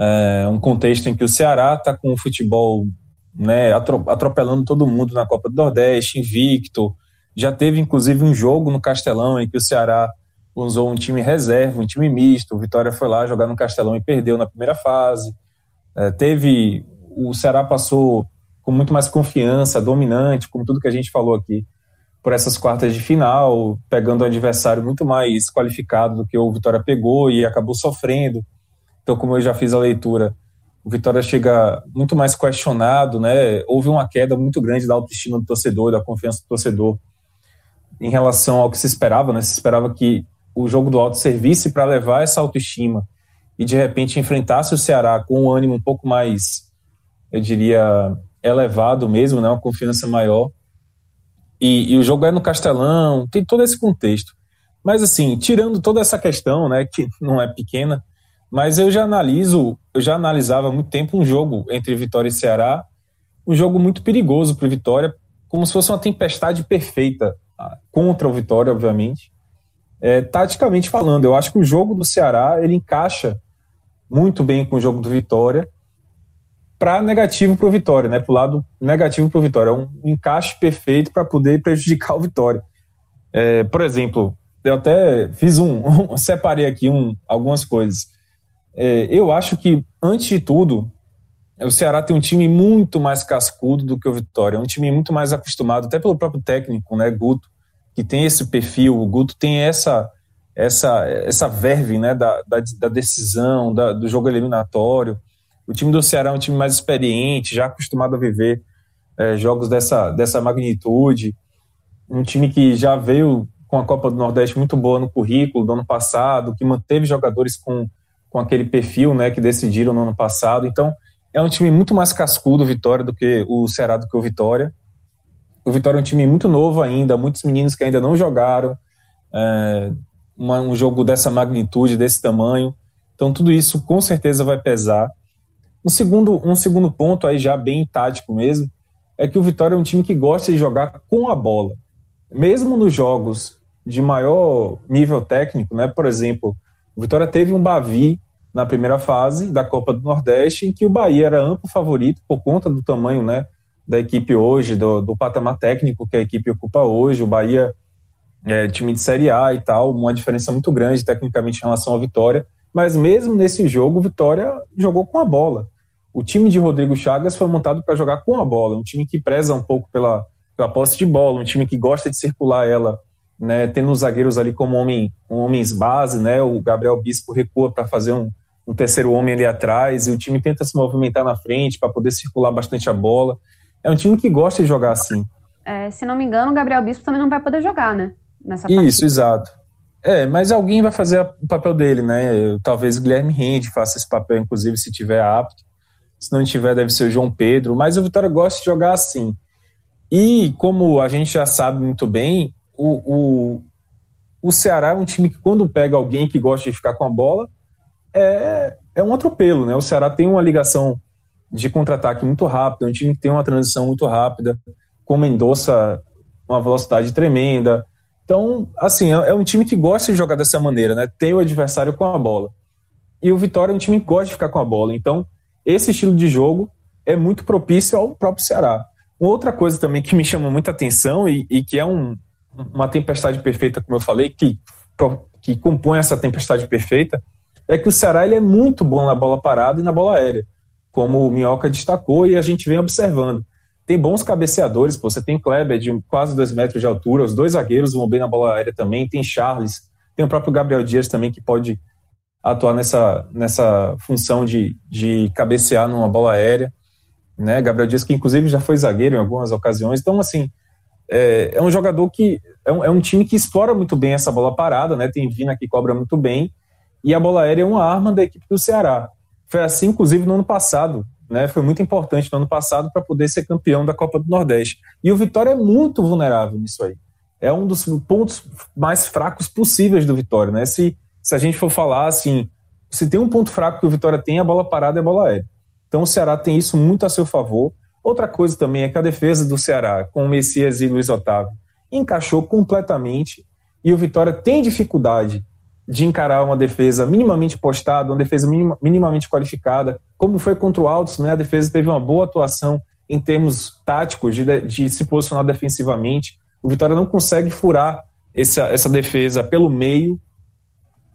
É, um contexto em que o Ceará está com o futebol né, atropelando todo mundo na Copa do Nordeste, invicto. Já teve, inclusive, um jogo no Castelão em que o Ceará usou um time reserva, um time misto. O Vitória foi lá jogar no Castelão e perdeu na primeira fase. É, teve. O Ceará passou com muito mais confiança, dominante, como tudo que a gente falou aqui, por essas quartas de final, pegando um adversário muito mais qualificado do que o Vitória pegou e acabou sofrendo. Então, como eu já fiz a leitura, o Vitória chega muito mais questionado, né? Houve uma queda muito grande da autoestima do torcedor, da confiança do torcedor em relação ao que se esperava, né? Se esperava que o jogo do alto servisse para levar essa autoestima e de repente enfrentasse o Ceará com um ânimo um pouco mais, eu diria, elevado mesmo, né? Uma confiança maior. E, e, o jogo é no Castelão, tem todo esse contexto. Mas assim, tirando toda essa questão, né, que não é pequena, mas eu já analiso, eu já analisava há muito tempo um jogo entre Vitória e Ceará, um jogo muito perigoso para o Vitória, como se fosse uma tempestade perfeita ah, contra o Vitória, obviamente. É, taticamente falando, eu acho que o jogo do Ceará ele encaixa muito bem com o jogo do Vitória para negativo para o Vitória, né? Para o lado negativo para o Vitória. É um encaixe perfeito para poder prejudicar o Vitória. É, por exemplo, eu até fiz um, um separei aqui um, algumas coisas. É, eu acho que, antes de tudo, o Ceará tem um time muito mais cascudo do que o Vitória. É um time muito mais acostumado, até pelo próprio técnico, né, Guto, que tem esse perfil. O Guto tem essa essa essa verve, né, da, da, da decisão, da, do jogo eliminatório. O time do Ceará é um time mais experiente, já acostumado a viver é, jogos dessa, dessa magnitude. Um time que já veio com a Copa do Nordeste muito boa no currículo do ano passado, que manteve jogadores com, com aquele perfil né, que decidiram no ano passado. Então, é um time muito mais cascudo, Vitória, do que o Ceará, do que o Vitória. O Vitória é um time muito novo ainda, muitos meninos que ainda não jogaram é, uma, um jogo dessa magnitude, desse tamanho. Então, tudo isso com certeza vai pesar. Um segundo, um segundo ponto aí já bem tático mesmo, é que o Vitória é um time que gosta de jogar com a bola. Mesmo nos jogos de maior nível técnico, né? Por exemplo, Vitória teve um Bavi na primeira fase da Copa do Nordeste, em que o Bahia era amplo favorito por conta do tamanho, né, da equipe hoje, do, do patamar técnico que a equipe ocupa hoje. O Bahia é time de Série A e tal, uma diferença muito grande tecnicamente em relação ao Vitória. Mas mesmo nesse jogo, o Vitória jogou com a bola. O time de Rodrigo Chagas foi montado para jogar com a bola, um time que preza um pouco pela, pela posse de bola, um time que gosta de circular ela, né, tendo os zagueiros ali como homem, homens base, né, o Gabriel Bispo recua para fazer um, um terceiro homem ali atrás, e o time tenta se movimentar na frente para poder circular bastante a bola. É um time que gosta de jogar assim. É, se não me engano, o Gabriel Bispo também não vai poder jogar, né? Nessa Isso, partida. exato. É, mas alguém vai fazer o papel dele, né? Talvez Guilherme Rende faça esse papel, inclusive, se tiver apto. Se não tiver, deve ser o João Pedro. Mas o Vitória gosta de jogar assim. E como a gente já sabe muito bem, o, o, o Ceará é um time que, quando pega alguém que gosta de ficar com a bola, é, é um atropelo, né? O Ceará tem uma ligação de contra-ataque muito rápida, um time que tem uma transição muito rápida, com Mendonça uma velocidade tremenda, então, assim, é, é um time que gosta de jogar dessa maneira, né? Tem o adversário com a bola. E o Vitória é um time que gosta de ficar com a bola. Então, esse estilo de jogo é muito propício ao próprio Ceará. Outra coisa também que me chama muita atenção e, e que é um, uma tempestade perfeita, como eu falei, que, que compõe essa tempestade perfeita, é que o Ceará ele é muito bom na bola parada e na bola aérea, como o Minhoca destacou e a gente vem observando. Tem bons cabeceadores, pô. Você tem Kleber de quase dois metros de altura, os dois zagueiros vão bem na bola aérea também. Tem Charles, tem o próprio Gabriel Dias também que pode atuar nessa, nessa função de, de cabecear numa bola aérea. né? Gabriel Dias, que inclusive já foi zagueiro em algumas ocasiões. Então, assim, é, é um jogador que. É um, é um, time que explora muito bem essa bola parada, né? Tem Vina que cobra muito bem. E a bola aérea é uma arma da equipe do Ceará. Foi assim, inclusive, no ano passado. Né, foi muito importante no ano passado para poder ser campeão da Copa do Nordeste. E o Vitória é muito vulnerável nisso aí. É um dos pontos mais fracos possíveis do Vitória. Né? Se, se a gente for falar assim, se tem um ponto fraco que o Vitória tem, a bola parada é a bola aérea. Então o Ceará tem isso muito a seu favor. Outra coisa também é que a defesa do Ceará, com o Messias e Luiz Otávio, encaixou completamente e o Vitória tem dificuldade de encarar uma defesa minimamente postada, uma defesa minimamente qualificada, como foi contra o Altos, né? A defesa teve uma boa atuação em termos táticos de, de se posicionar defensivamente. O Vitória não consegue furar essa, essa defesa pelo meio.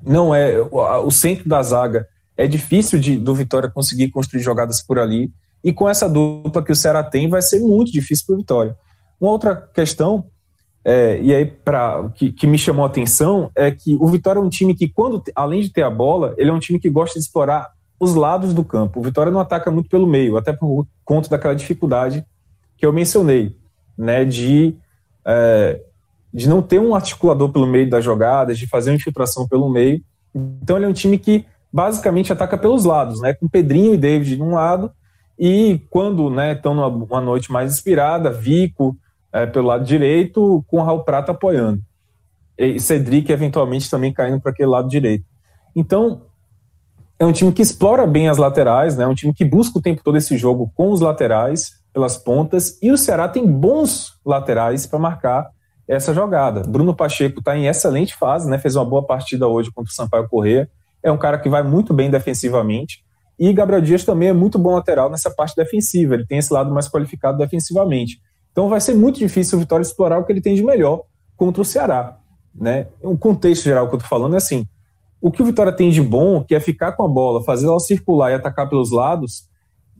Não é o, o centro da zaga é difícil de, do Vitória conseguir construir jogadas por ali. E com essa dupla que o Ceará tem, vai ser muito difícil para o Vitória. Uma outra questão, é, e aí pra, que, que, me chamou a atenção, é que o Vitória é um time que, quando além de ter a bola, ele é um time que gosta de explorar os lados do campo. O Vitória não ataca muito pelo meio, até por conta daquela dificuldade que eu mencionei, né, de, é, de não ter um articulador pelo meio das jogadas, de fazer uma infiltração pelo meio. Então ele é um time que basicamente ataca pelos lados, né, com Pedrinho e David de um lado e quando né, estão numa noite mais inspirada, Vico é, pelo lado direito, com Raul Prata apoiando. E Cedric eventualmente também caindo para aquele lado direito. Então, é um time que explora bem as laterais, né? É um time que busca o tempo todo esse jogo com os laterais, pelas pontas, e o Ceará tem bons laterais para marcar essa jogada. Bruno Pacheco está em excelente fase, né? Fez uma boa partida hoje contra o Sampaio Corrêa. É um cara que vai muito bem defensivamente. E Gabriel Dias também é muito bom lateral nessa parte defensiva, ele tem esse lado mais qualificado defensivamente. Então vai ser muito difícil o Vitória explorar o que ele tem de melhor contra o Ceará. Né? O contexto geral que eu estou falando é assim: o que o Vitória tem de bom, que é ficar com a bola, fazer ela circular e atacar pelos lados,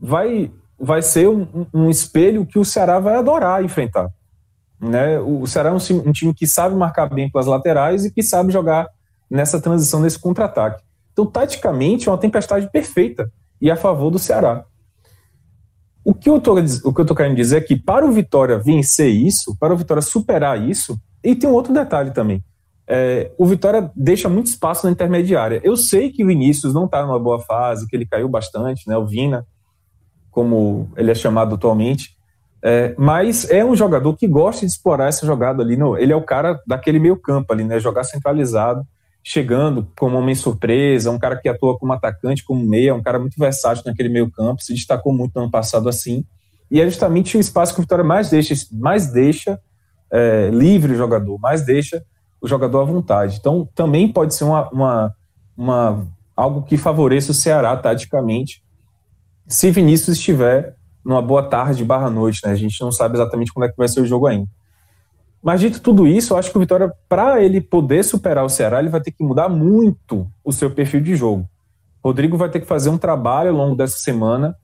vai, vai ser um, um espelho que o Ceará vai adorar enfrentar. Né? O Ceará é um, um time que sabe marcar bem pelas laterais e que sabe jogar nessa transição, nesse contra-ataque. Então, taticamente, é uma tempestade perfeita e a favor do Ceará. O que eu estou querendo dizer é que para o Vitória vencer isso, para o Vitória superar isso, e tem um outro detalhe também. É, o Vitória deixa muito espaço na intermediária. Eu sei que o Vinícius não está numa boa fase, que ele caiu bastante, né? O Vina, como ele é chamado atualmente. É, mas é um jogador que gosta de explorar essa jogada ali. Ele é o cara daquele meio campo ali, né? Jogar centralizado chegando como homem surpresa, um cara que atua como atacante, como meia, um cara muito versátil naquele meio campo, se destacou muito no ano passado assim, e é justamente o espaço que o Vitória mais deixa, mais deixa é, livre o jogador, mais deixa o jogador à vontade. Então, também pode ser uma, uma, uma algo que favoreça o Ceará taticamente, se Vinícius estiver numa boa tarde barra noite, né? A gente não sabe exatamente como é que vai ser o jogo ainda. Mas dito tudo isso, eu acho que o Vitória, para ele poder superar o Ceará, ele vai ter que mudar muito o seu perfil de jogo. Rodrigo vai ter que fazer um trabalho ao longo dessa semana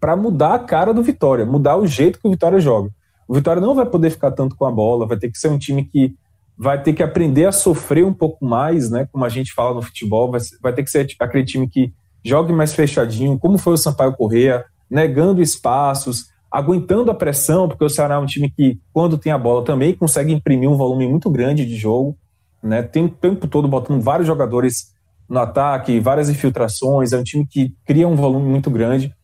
para mudar a cara do Vitória, mudar o jeito que o Vitória joga. O Vitória não vai poder ficar tanto com a bola, vai ter que ser um time que vai ter que aprender a sofrer um pouco mais, né? Como a gente fala no futebol, vai, vai ter que ser aquele time que jogue mais fechadinho, como foi o Sampaio Correa, negando espaços, aguentando a pressão, porque o Ceará é um time que, quando tem a bola, também consegue imprimir um volume muito grande de jogo, né? Tem o tempo todo botando vários jogadores no ataque, várias infiltrações, é um time que cria um volume muito grande.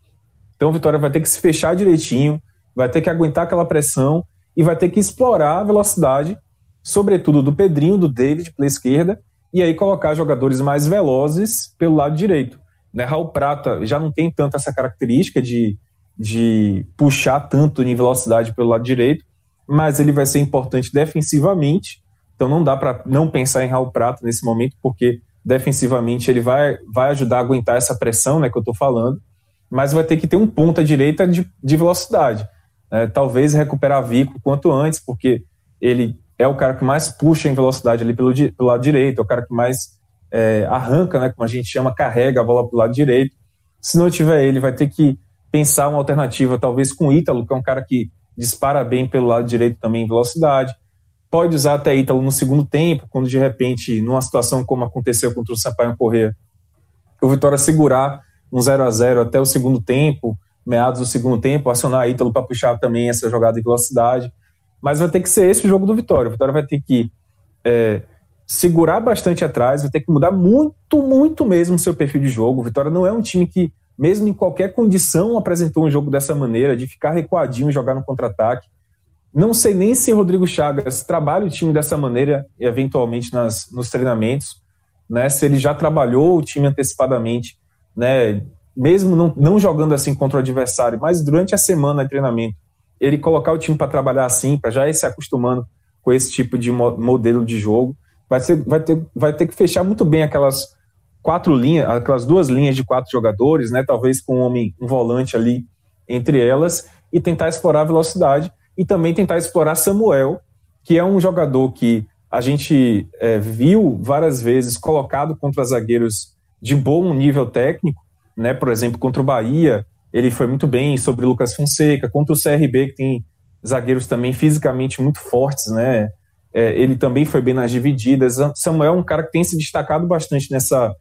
Então o Vitória vai ter que se fechar direitinho, vai ter que aguentar aquela pressão e vai ter que explorar a velocidade, sobretudo do Pedrinho, do David pela esquerda, e aí colocar jogadores mais velozes pelo lado direito. Né? Raul Prata já não tem tanto essa característica de de puxar tanto em velocidade pelo lado direito, mas ele vai ser importante defensivamente. Então não dá para não pensar em Raul Prato nesse momento, porque defensivamente ele vai, vai ajudar a aguentar essa pressão né, que eu estou falando, mas vai ter que ter um ponta direita de, de velocidade. É, talvez recuperar Vico quanto antes, porque ele é o cara que mais puxa em velocidade ali pelo, pelo lado direito, é o cara que mais é, arranca, né, como a gente chama, carrega a bola para o lado direito. Se não tiver ele, vai ter que pensar uma alternativa, talvez com o Ítalo, que é um cara que dispara bem pelo lado direito também em velocidade. Pode usar até Ítalo no segundo tempo, quando de repente, numa situação como aconteceu contra o Sampaio Corrêa, o Vitória segurar um 0 a 0 até o segundo tempo, meados do segundo tempo, acionar Ítalo para puxar também essa jogada de velocidade. Mas vai ter que ser esse o jogo do Vitória. O Vitória vai ter que é, segurar bastante atrás, vai ter que mudar muito, muito mesmo o seu perfil de jogo. O Vitória não é um time que, mesmo em qualquer condição, apresentou um jogo dessa maneira, de ficar recuadinho, jogar no contra-ataque. Não sei nem se Rodrigo Chagas trabalha o time dessa maneira, eventualmente nas, nos treinamentos, né? Se ele já trabalhou o time antecipadamente, né? mesmo não, não jogando assim contra o adversário, mas durante a semana de treinamento, ele colocar o time para trabalhar assim, para já ir se acostumando com esse tipo de modelo de jogo, vai, ser, vai, ter, vai ter que fechar muito bem aquelas quatro linhas, aquelas duas linhas de quatro jogadores, né? Talvez com um homem, um volante ali entre elas, e tentar explorar a velocidade e também tentar explorar Samuel, que é um jogador que a gente é, viu várias vezes colocado contra zagueiros de bom nível técnico, né? Por exemplo, contra o Bahia, ele foi muito bem sobre o Lucas Fonseca, contra o CRB, que tem zagueiros também fisicamente muito fortes, né? É, ele também foi bem nas divididas. Samuel é um cara que tem se destacado bastante nessa,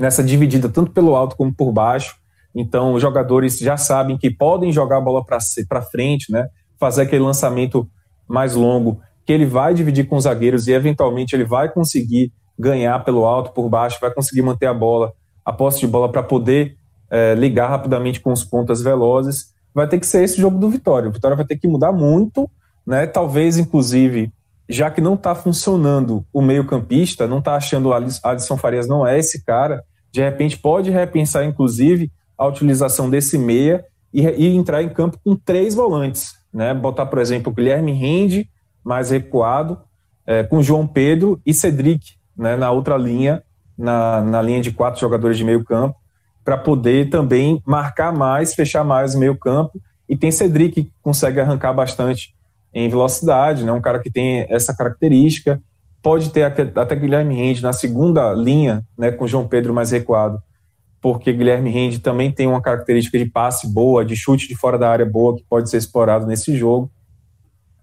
nessa dividida, tanto pelo alto como por baixo. Então, os jogadores já sabem que podem jogar a bola para frente, né? Fazer aquele lançamento mais longo, que ele vai dividir com os zagueiros e, eventualmente, ele vai conseguir ganhar pelo alto, por baixo, vai conseguir manter a bola a posse de bola para poder é, ligar rapidamente com os pontas velozes, vai ter que ser esse jogo do Vitória. O Vitória vai ter que mudar muito, né? Talvez, inclusive, já que não está funcionando o meio-campista, não está achando o Alisson Farias não é esse cara, de repente pode repensar, inclusive, a utilização desse meia e, e entrar em campo com três volantes, né? Botar, por exemplo, o Guilherme Rende mais recuado, é, com João Pedro e Cedric né, na outra linha, na, na linha de quatro jogadores de meio campo, para poder também marcar mais, fechar mais o meio campo. E tem Cedric que consegue arrancar bastante em velocidade, né? um cara que tem essa característica. Pode ter até Guilherme Rende na segunda linha, né, com João Pedro mais recuado, porque Guilherme Rende também tem uma característica de passe boa, de chute de fora da área boa, que pode ser explorado nesse jogo.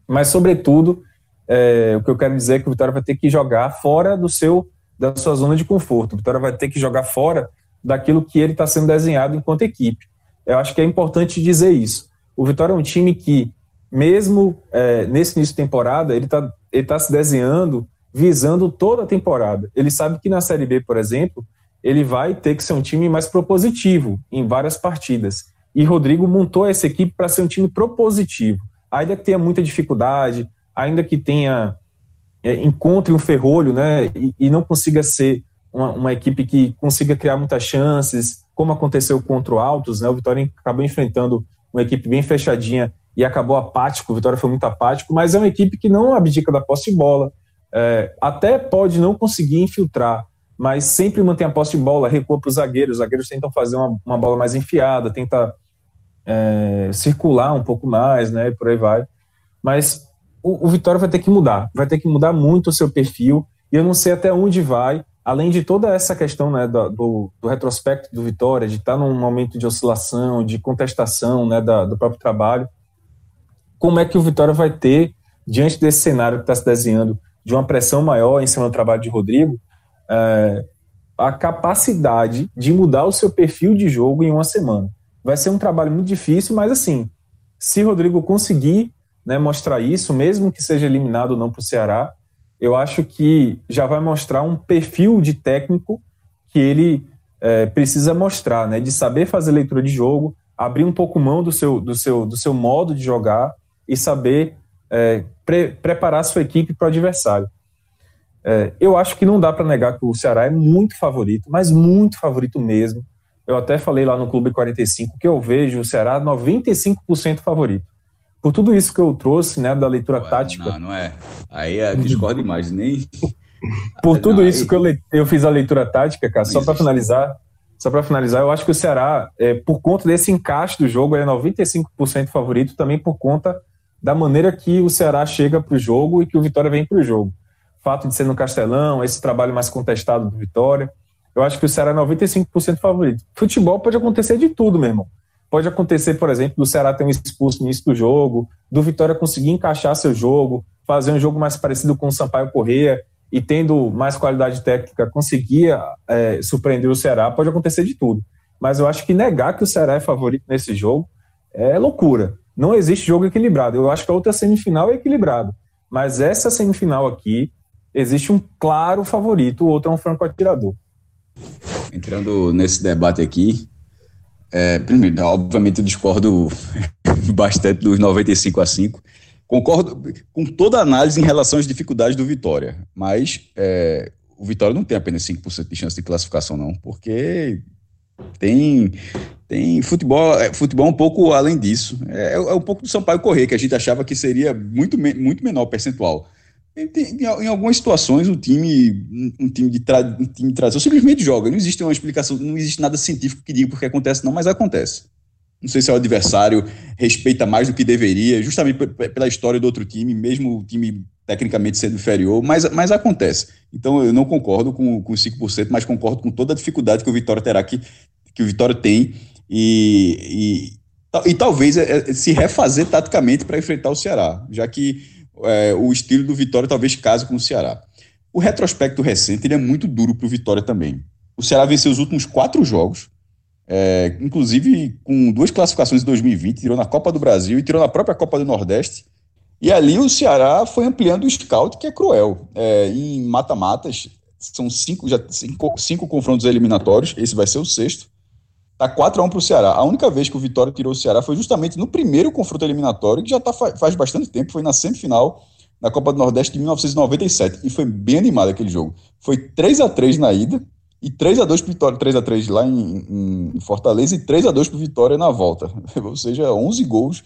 Mas, sobretudo, é, o que eu quero dizer é que o Vitória vai ter que jogar fora do seu da sua zona de conforto. O Vitória vai ter que jogar fora daquilo que ele está sendo desenhado enquanto equipe. Eu acho que é importante dizer isso. O Vitória é um time que, mesmo é, nesse início de temporada, ele está ele tá se desenhando visando toda a temporada. Ele sabe que na Série B, por exemplo, ele vai ter que ser um time mais propositivo em várias partidas. E Rodrigo montou essa equipe para ser um time propositivo. Ainda que tenha muita dificuldade, ainda que tenha é, encontre um ferrolho né, e, e não consiga ser uma, uma, equipe que consiga criar muitas chances, como aconteceu contra o Altos, né, o Vitória acabou enfrentando uma equipe bem fechadinha e acabou apático, o Vitória foi muito apático, mas é uma equipe que não abdica da posse de bola, é, até pode não conseguir infiltrar, mas sempre mantém a posse de bola, recua para os zagueiros, os zagueiros tentam fazer uma, uma bola mais enfiada, tenta é, circular um pouco mais, né, por aí vai, mas o, o Vitória vai ter que mudar, vai ter que mudar muito o seu perfil, e eu não sei até onde vai, além de toda essa questão né, do, do, retrospecto do Vitória, de estar num momento de oscilação, de contestação né, da, do próprio trabalho, como é que o Vitória vai ter, diante desse cenário que está se desenhando, de uma pressão maior em cima do trabalho de Rodrigo, é, a capacidade de mudar o seu perfil de jogo em uma semana. Vai ser um trabalho muito difícil, mas assim, se Rodrigo conseguir né, mostrar isso, mesmo que seja eliminado ou não para o Ceará, eu acho que já vai mostrar um perfil de técnico que ele é, precisa mostrar, né, de saber fazer leitura de jogo, abrir um pouco mão do seu, do seu, do seu modo de jogar e saber é, pre preparar sua equipe para o adversário. É, eu acho que não dá para negar que o Ceará é muito favorito, mas muito favorito mesmo. Eu até falei lá no Clube 45 que eu vejo o Ceará 95% favorito por tudo isso que eu trouxe, né, da leitura não, tática. Não, não é. Aí é discordo demais, nem. Por tudo não, isso aí... que eu, le... eu fiz a leitura tática, cara, só para finalizar, só para finalizar, eu acho que o Ceará, é, por conta desse encaixe do jogo, é 95% favorito, também por conta da maneira que o Ceará chega para o jogo e que o Vitória vem para o jogo. Fato de ser no Castelão, esse trabalho mais contestado do Vitória. Eu acho que o Ceará é 95% favorito. Futebol pode acontecer de tudo, meu irmão. Pode acontecer, por exemplo, do Ceará ter um expulso no início do jogo, do Vitória conseguir encaixar seu jogo, fazer um jogo mais parecido com o Sampaio Correia e tendo mais qualidade técnica, conseguir é, surpreender o Ceará. Pode acontecer de tudo. mas eu acho que negar que o Ceará é favorito nesse jogo é loucura. Não existe jogo equilibrado. Eu acho que a outra semifinal é equilibrada. Mas essa semifinal aqui, existe um claro favorito, o outro é um franco atirador. Entrando nesse debate aqui, é, primeiro, obviamente eu discordo bastante dos 95 a 5. Concordo com toda a análise em relação às dificuldades do Vitória, mas é, o Vitória não tem apenas 5% de chance de classificação, não, porque tem, tem futebol, é, futebol um pouco além disso. É, é um pouco do Sampaio Correr, que a gente achava que seria muito, muito menor percentual. Em, algumas situações, o time, um time de, tra, um time simplesmente joga. Não existe uma explicação, não existe nada científico que diga porque acontece, não, mas acontece. Não sei se é o adversário respeita mais do que deveria, justamente pela história do outro time, mesmo o time tecnicamente sendo inferior, mas, mas acontece. Então eu não concordo com, com 5%, mas concordo com toda a dificuldade que o Vitória terá que, que o Vitória tem e, e, e talvez é, é, se refazer taticamente para enfrentar o Ceará, já que é, o estilo do Vitória talvez case com o Ceará. O retrospecto recente ele é muito duro para o Vitória também. O Ceará venceu os últimos quatro jogos, é, inclusive com duas classificações em 2020, tirou na Copa do Brasil e tirou na própria Copa do Nordeste. E ali o Ceará foi ampliando o scout, que é cruel. É, em mata-matas, são cinco, já, cinco, cinco confrontos eliminatórios, esse vai ser o sexto. Tá 4 a 1 para o Ceará. A única vez que o Vitória tirou o Ceará foi justamente no primeiro confronto eliminatório, que já tá, faz bastante tempo, foi na semifinal da Copa do Nordeste de 1997. E foi bem animado aquele jogo. Foi 3 a 3 na ida e 3 a 2 para Vitória, 3 a 3 lá em, em Fortaleza e 3 a 2 para Vitória na volta. Ou seja, 11 gols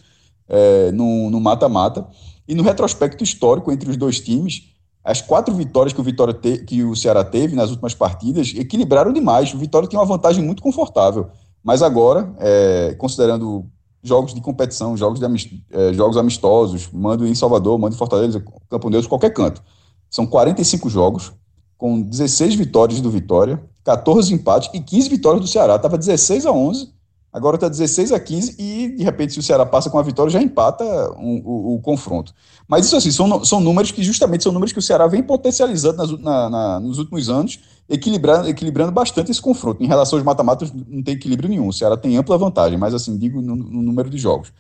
é, no mata-mata. E no retrospecto histórico entre os dois times, as quatro vitórias que o, Vitória te, que o Ceará teve nas últimas partidas equilibraram demais. O Vitória tinha uma vantagem muito confortável. Mas agora, é, considerando jogos de competição, jogos, de amist, é, jogos amistosos, mando em Salvador, mando em Fortaleza, Campo Neus, qualquer canto. São 45 jogos, com 16 vitórias do Vitória, 14 empates e 15 vitórias do Ceará. Estava 16 a 11, agora está 16 a 15 e, de repente, se o Ceará passa com a vitória, já empata um, o, confronto. Mas isso, assim, são, são números que justamente são números que o Ceará vem potencializando nas, na, na, nos últimos anos, equilibrando, equilibrando bastante esse confronto. Em relação aos mata-matas, não tem equilíbrio nenhum. O Ceará tem ampla vantagem, mas, assim, digo no, no número de jogos.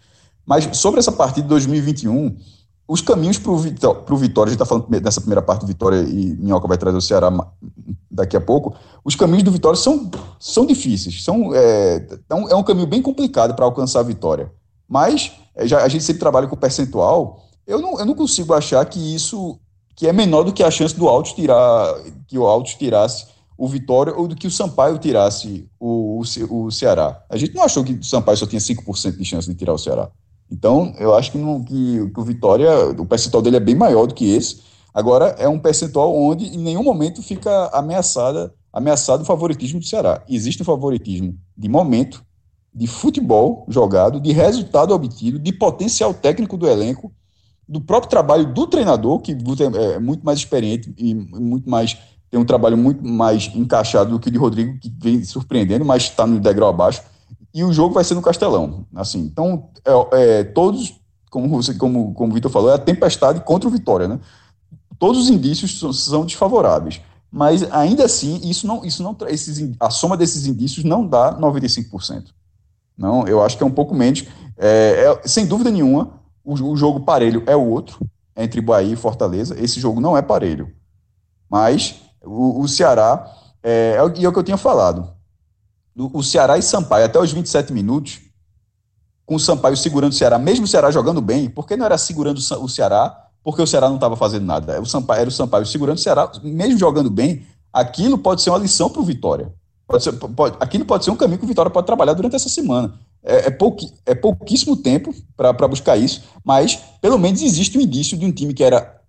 Mas sobre essa partida de 2021 os caminhos para o Vitória, a gente está falando dessa primeira parte do Vitória e Minhoca vai trazer o Ceará daqui a pouco. Os caminhos do Vitória são, são difíceis, são, é, é um caminho bem complicado para alcançar a vitória. Mas é, já, a gente sempre trabalha com percentual. Eu não, eu não consigo achar que isso que é menor do que a chance do Alto tirar que o Alto tirasse o Vitória ou do que o Sampaio tirasse o, o, o Ceará. A gente não achou que o Sampaio só tinha 5% de chance de tirar o Ceará. Então, eu acho que, que, que, o Vitória, o percentual dele é bem maior do que esse. Agora, é um percentual onde em nenhum momento fica ameaçada, ameaçado o favoritismo do Ceará. Existe um favoritismo de momento, de futebol jogado, de resultado obtido, de potencial técnico do elenco, do próprio trabalho do treinador, que é muito mais experiente e muito mais tem um trabalho muito mais encaixado do que o de Rodrigo, que vem surpreendendo, mas está no degrau abaixo e o jogo vai ser no Castelão. Assim, então, é, é, todos, como você, como, como o Vitor falou, é a tempestade contra o Vitória, né? Todos os indícios são, são desfavoráveis, mas ainda assim, isso não, isso não, esses, a soma desses indícios não dá 95%. Não, eu acho que é um pouco menos. É, é, sem dúvida nenhuma, o, o jogo parelho é o outro entre Bahia e Fortaleza. Esse jogo não é parelho, mas o, o Ceará é, é, é o que eu tinha falado o Ceará e Sampaio até os 27 minutos, com o Sampaio segurando o Ceará, mesmo o Ceará jogando bem, porque não era segurando o Ceará, porque o Ceará não estava fazendo nada. O Sampaio, era o Sampaio segurando o Ceará, mesmo jogando bem, aquilo pode ser uma lição para o Vitória. Pode ser, pode, aquilo pode ser um caminho que o Vitória pode trabalhar durante essa semana. É, é, pouqui, é pouquíssimo tempo para buscar isso, mas pelo menos existe um indício de um time que era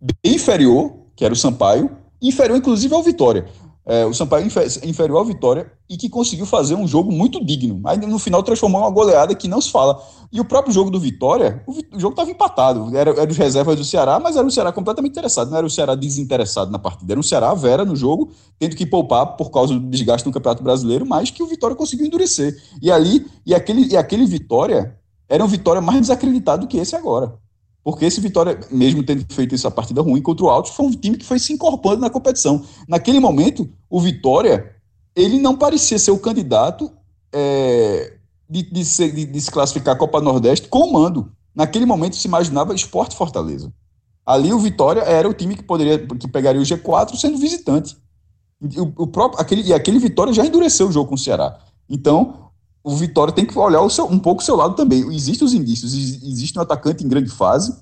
bem inferior, que era o Sampaio, inferior inclusive ao Vitória é, o Sampaio inferior ao Vitória e que conseguiu fazer um jogo muito digno. Aí no final transformou uma goleada que não se fala. E o próprio jogo do Vitória, o, o jogo estava empatado. Era, era os reservas do Ceará, mas era o Ceará completamente interessado. Não era o Ceará desinteressado na partida. Era um Ceará vera no jogo, tendo que poupar por causa do desgaste no Campeonato Brasileiro, mas que o Vitória conseguiu endurecer. E ali, e aquele, e aquele Vitória era um Vitória mais desacreditado do que esse agora. Porque esse Vitória, mesmo tendo feito essa partida ruim contra o Alto, foi um time que foi se incorporando na competição. Naquele momento, o Vitória, ele não parecia ser o candidato é, de, de, se, de, de, se classificar a Copa Nordeste com mando. Naquele momento se imaginava Esporte Fortaleza. Ali o Vitória era o time que poderia que pegaria o G4 sendo visitante. O, o próprio, aquele, e aquele Vitória já endureceu o jogo com o Ceará. Então, o Vitória tem que olhar seu, um pouco o seu lado também. Existem os indícios, existe um atacante em grande fase,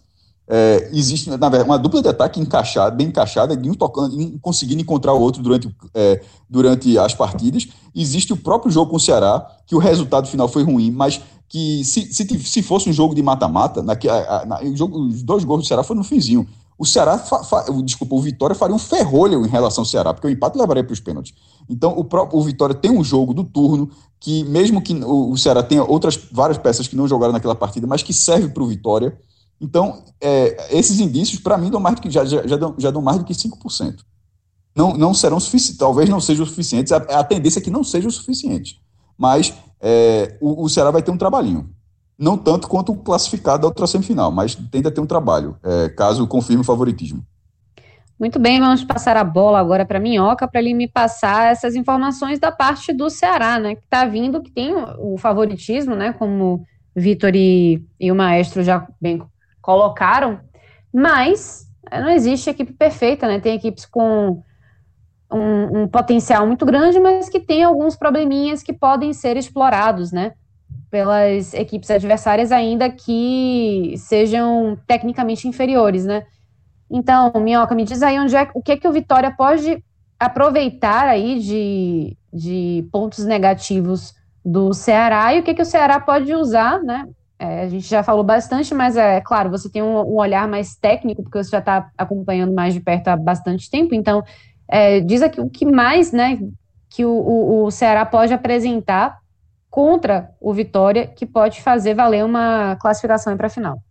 é, existe, na verdade, uma dupla de ataque encaixada, bem encaixada, de um tocando, um conseguindo encontrar o outro durante, é, durante as partidas. Existe o próprio jogo com o Ceará, que o resultado final foi ruim, mas que se, se, se fosse um jogo de mata-mata, na, na, os dois gols do Ceará foram no finzinho. O Ceará, fa, fa, desculpa, o Vitória faria um ferrolho em relação ao Ceará, porque o empate levaria para os pênaltis. Então, o, próprio, o Vitória tem um jogo do turno que, mesmo que o, Ceará tenha outras várias peças que não jogaram naquela partida, mas que serve para o Vitória então, é, esses indícios, para mim, dão mais do que, já, já, já, dão, já dão mais do que 5%. Não, não serão suficientes, talvez não sejam suficientes, a, a tendência é que não sejam suficientes. Mas é, o, o Ceará vai ter um trabalhinho. Não tanto quanto o classificado da outra semifinal, mas tende a ter um trabalho, é, caso confirme o favoritismo. Muito bem, vamos passar a bola agora para Minhoca, para ele me passar essas informações da parte do Ceará, né? Que está vindo, que tem o, favoritismo, né? Como Vitor e, e o Maestro já bem colocaram, mas eh, não existe equipe perfeita, né? Tem equipes com um, um, potencial muito grande, mas que tem alguns probleminhas que podem ser explorados, né? Pelas equipes adversárias, ainda que sejam tecnicamente inferiores, né? Então, Minhoca, me diz aí onde é, o que é que o Vitória pode aproveitar aí de, de pontos negativos do Ceará e o que, é que o Ceará pode usar, né? É, a gente já falou bastante, mas é claro, você tem um, um olhar mais técnico, porque você já está acompanhando mais de perto há bastante tempo, então é, diz aqui o que mais né, que o, o, o Ceará pode apresentar contra o Vitória, que pode fazer valer uma classificação para a final.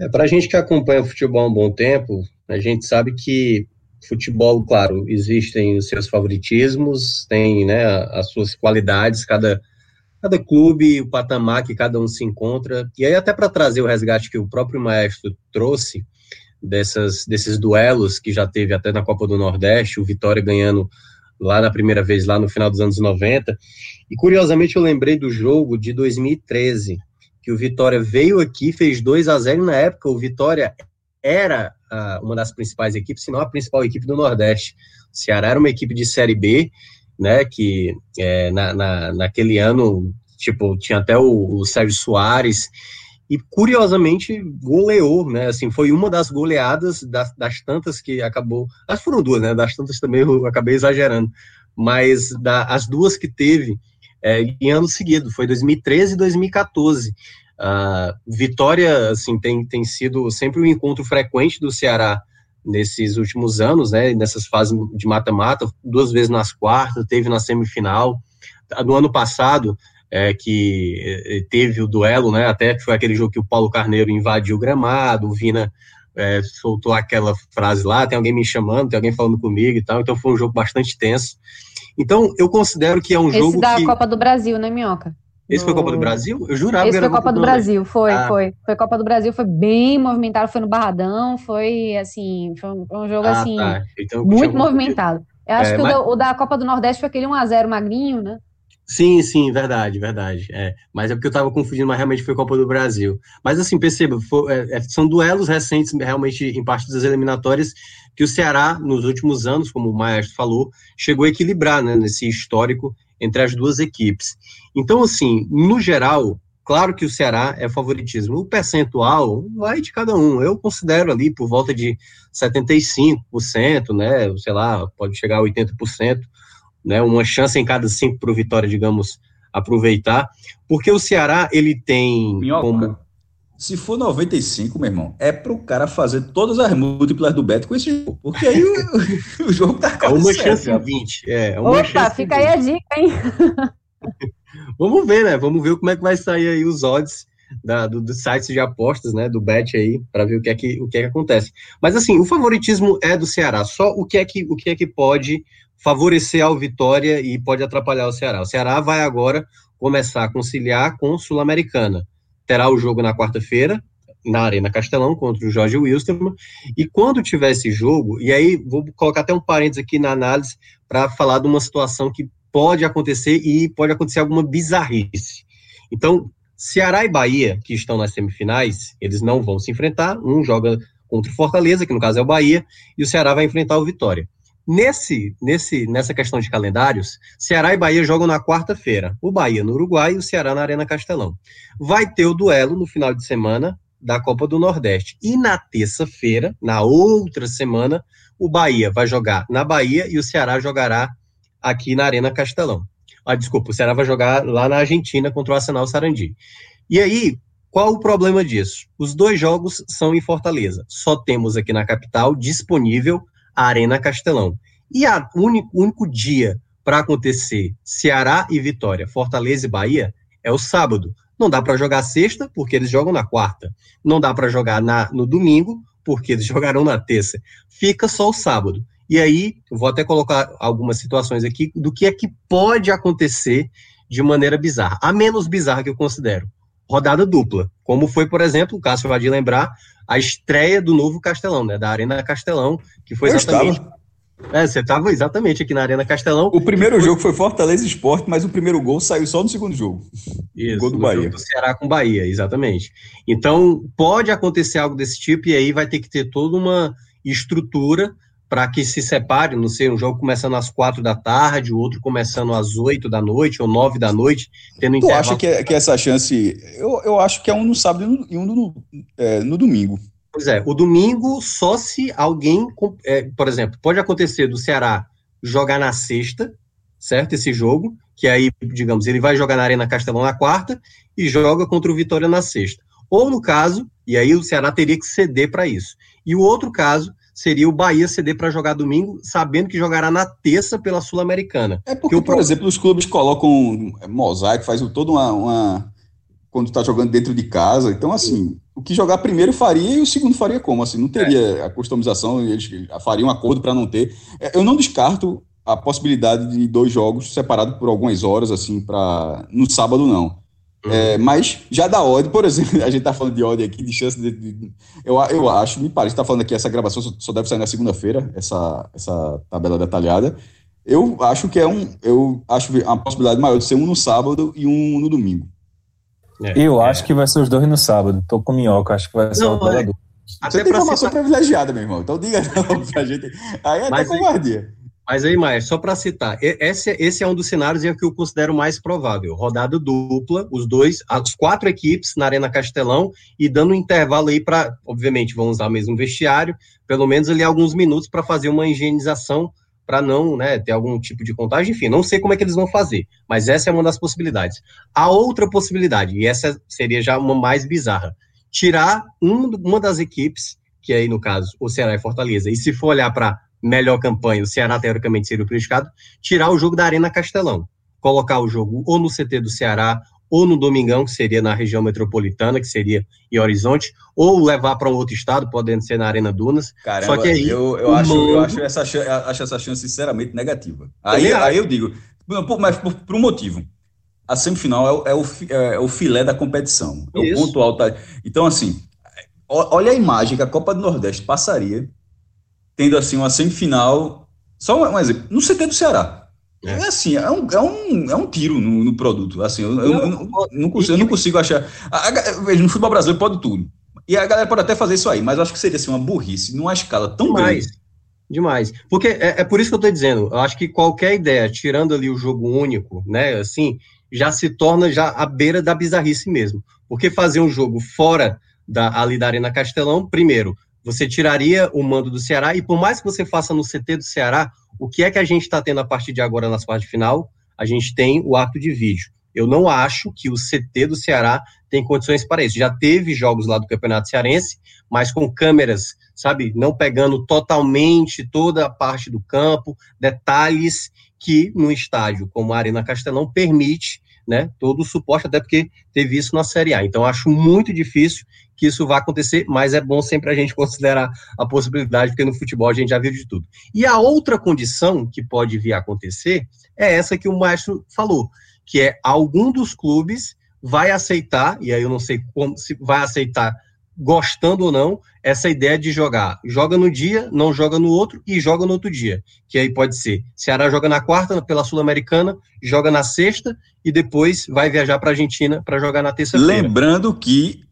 É, para a gente que acompanha o futebol há um bom tempo, a gente sabe que futebol, claro, existem os seus favoritismos, tem né, as suas qualidades, cada cada clube, o patamar que cada um se encontra. E aí, até para trazer o resgate que o próprio maestro trouxe, dessas, desses duelos que já teve até na Copa do Nordeste, o Vitória ganhando lá na primeira vez, lá no final dos anos 90. E curiosamente eu lembrei do jogo de 2013, que o Vitória veio aqui, fez 2 a 0 e na época o Vitória era uh, uma das principais equipes, se não a principal equipe do Nordeste. O Ceará era uma equipe de Série B né, que é, na, na, naquele ano, tipo, tinha até o, o Sérgio Soares, e curiosamente goleou, né, assim, foi uma das goleadas das, das tantas que acabou, as foram duas, né, das tantas também eu acabei exagerando, mas da, as duas que teve é, em anos seguidos, foi 2013 e 2014, Uh, Vitória, assim, tem, tem sido sempre um encontro frequente do Ceará nesses últimos anos, né, nessas fases de mata-mata, duas vezes nas quartas, teve na semifinal. No ano passado, é, que é, teve o duelo, né, até foi aquele jogo que o Paulo Carneiro invadiu o gramado, o Vina é, soltou aquela frase lá, tem alguém me chamando, tem alguém falando comigo e tal, então foi um jogo bastante tenso. Então, eu considero que é um Esse jogo da que... Copa do Brasil, né, Minhoca? Esse foi Copa do Brasil? Eu jurava Esse que era foi Copa do Brasil, foi, ah. foi. Foi Copa do Brasil, foi bem movimentado, foi no Barradão, foi assim, foi um, um jogo ah, assim, tá. então, muito movimentado. Eu acho é, que mas... o, da, o, da, Copa do Nordeste foi aquele 1x0 magrinho, né? Sim, sim, verdade, verdade. É, mas é porque eu estava confundindo, mas realmente foi Copa do Brasil. Mas assim, perceba, foi, é, é, são duelos recentes, realmente, em partidas eliminatórias, que o Ceará, nos últimos anos, como o Maestro falou, chegou a equilibrar né, nesse histórico entre as duas equipes. Então, assim, no geral, claro que o Ceará é favoritismo. O percentual vai de cada um. Eu considero ali por volta de 75%, né? Sei lá, pode chegar a 80%, né? Uma chance em cada cinco para o Vitória, digamos, aproveitar. Porque o Ceará, ele tem Minhoca. como. Se for 95, meu irmão, é pro cara fazer todas as múltiplas do Beto com esse jogo. Porque aí o, o jogo tá quase É uma chance em 20. É, uma Opa, chance fica aí a dica, hein? Vamos ver, né? Vamos ver como é que vai sair aí os odds da, do, dos sites de apostas, né? Do bet aí, para ver o que, é que, o que é que acontece. Mas assim, o favoritismo é do Ceará. Só o que é que, o que, é que pode favorecer ao Vitória e pode atrapalhar o Ceará. O Ceará vai agora começar a conciliar com Sul-Americana. Terá o jogo na quarta-feira, na Arena Castelão, contra o Jorge Wilstermann, e quando tiver esse jogo, e aí vou colocar até um parênteses aqui na análise para falar de uma situação que pode acontecer e pode acontecer alguma bizarrice. Então, Ceará e Bahia, que estão nas semifinais, eles não vão se enfrentar. Um joga contra o Fortaleza, que no caso é o Bahia, e o Ceará vai enfrentar o Vitória. Nesse, nesse, nessa questão de calendários, Ceará e Bahia jogam na quarta-feira. O Bahia no Uruguai e o Ceará na Arena Castelão. Vai ter o duelo no final de semana da Copa do Nordeste. E na terça-feira, na outra semana, o Bahia vai jogar na Bahia e o Ceará jogará aqui na Arena Castelão. Ah, desculpa, o Ceará vai jogar lá na Argentina contra o Arsenal Sarandi. E aí, qual o problema disso? Os dois jogos são em Fortaleza. Só temos aqui na capital disponível a Arena Castelão. E o único, único dia para acontecer Ceará e Vitória, Fortaleza e Bahia é o sábado. Não dá para jogar sexta, porque eles jogam na quarta. Não dá para jogar na, no domingo, porque eles jogarão na terça. Fica só o sábado. E aí, vou até colocar algumas situações aqui do que é que pode acontecer de maneira bizarra. A menos bizarra que eu considero. Rodada dupla. Como foi, por exemplo, o Cássio vai de lembrar, a estreia do novo Castelão, né? Da Arena Castelão, que foi exatamente. Estava. É, você estava exatamente aqui na Arena Castelão. O primeiro foi... jogo foi Fortaleza Esporte, mas o primeiro gol saiu só no segundo jogo. Isso, gol do Bahia. do Ceará com Bahia, exatamente. Então, pode acontecer algo desse tipo e aí vai ter que ter toda uma estrutura para que se separe, não sei, um jogo começando às quatro da tarde, o outro começando às oito da noite ou nove da noite, tendo tu acha que, é, que essa chance, eu, eu acho que é um no sábado e um no, é, no domingo. Pois é, o domingo só se alguém, é, por exemplo, pode acontecer do Ceará jogar na sexta, certo? Esse jogo, que aí, digamos, ele vai jogar na Arena Castelão na quarta e joga contra o Vitória na sexta. Ou no caso, e aí o Ceará teria que ceder para isso. E o outro caso seria o Bahia ceder para jogar domingo, sabendo que jogará na terça pela Sul-Americana. É porque, por exemplo, os clubes colocam mosaico, faz toda uma, uma quando está jogando dentro de casa. Então, assim, o que jogar primeiro faria e o segundo faria como? Assim, não teria é. a customização, eles fariam um acordo para não ter. É, eu não descarto a possibilidade de dois jogos separados por algumas horas, assim, para no sábado não. Uhum. É, mas já da odd, por exemplo, a gente tá falando de odd aqui, de chance de. de eu, eu acho, me parece, tá falando aqui, essa gravação só, só deve sair na segunda-feira, essa, essa tabela detalhada. Eu acho que é um. Eu acho a possibilidade maior de ser um no sábado e um no domingo. É, eu é. acho que vai ser os dois no sábado. Tô com minhoca, acho que vai ser não, o jogador. É. Você tem informação citar... privilegiada, meu irmão. Então diga não pra gente. Aí é até covardia. Mas aí, Maia, só para citar, esse, esse é um dos cenários que eu considero mais provável. Rodada dupla, os dois, as quatro equipes na Arena Castelão e dando um intervalo aí para, obviamente, vão usar o mesmo vestiário, pelo menos ali alguns minutos para fazer uma higienização para não né, ter algum tipo de contagem. Enfim, não sei como é que eles vão fazer, mas essa é uma das possibilidades. A outra possibilidade, e essa seria já uma mais bizarra, tirar um, uma das equipes, que aí no caso o Ceará e Fortaleza, e se for olhar para melhor campanha, o Ceará teoricamente seria o prejudicado, tirar o jogo da Arena Castelão, colocar o jogo ou no CT do Ceará ou no Domingão, que seria na região metropolitana, que seria em Horizonte, ou levar para um outro estado, podendo ser na Arena Dunas. Caramba, Só que aí, eu, eu, acho, eu acho, essa, acho essa chance sinceramente negativa. Aí, aí eu digo, mas por, por um motivo. A semifinal é, é, o, é, o filé da competição. É o ponto alto. Então, assim, olha a imagem que a Copa do Nordeste passaria tendo assim uma semifinal. Só um, um exemplo, no CT do Ceará. É. é assim, é um, é um, é um tiro no, no produto. Assim, eu, eu, eu, não, consigo, eu não consigo achar. A, a, veja, no futebol brasileiro pode tudo. E a galera pode até fazer isso aí, mas eu acho que seria assim, uma burrice numa escala tão Demais. grande. Demais. Porque é, é por isso que eu estou dizendo, eu acho que qualquer ideia, tirando ali o jogo único, né, assim, já se torna já à beira da bizarrice mesmo. Porque fazer um jogo fora da, ali da Arena Castelão, primeiro, você tiraria o mando do Ceará, e por mais que você faça no CT do Ceará, o que é que a gente está tendo a partir de agora nas quartas de final? A gente tem o ato de vídeo. Eu não acho que o CT do Ceará tem condições para isso. Já teve jogos lá do Campeonato Cearense, mas com câmeras, sabe, não pegando totalmente toda a parte do campo, detalhes que no estádio como a Arena Castelão permite né, todo o suporte, até porque teve isso na Série A. Então, acho muito difícil que isso vá acontecer, mas é bom sempre a gente considerar a possibilidade, porque no futebol a gente já viu de tudo. E a outra condição que pode vir a acontecer é essa que o maestro falou, que é algum dos clubes vai aceitar, e aí eu não sei como se vai aceitar gostando ou não, essa ideia de jogar. Joga no dia, não joga no outro e joga no outro dia. Que aí pode ser. Ceará joga na quarta pela Sul-Americana, joga na sexta e depois vai viajar para a Argentina para jogar na terça-feira. Lembrando que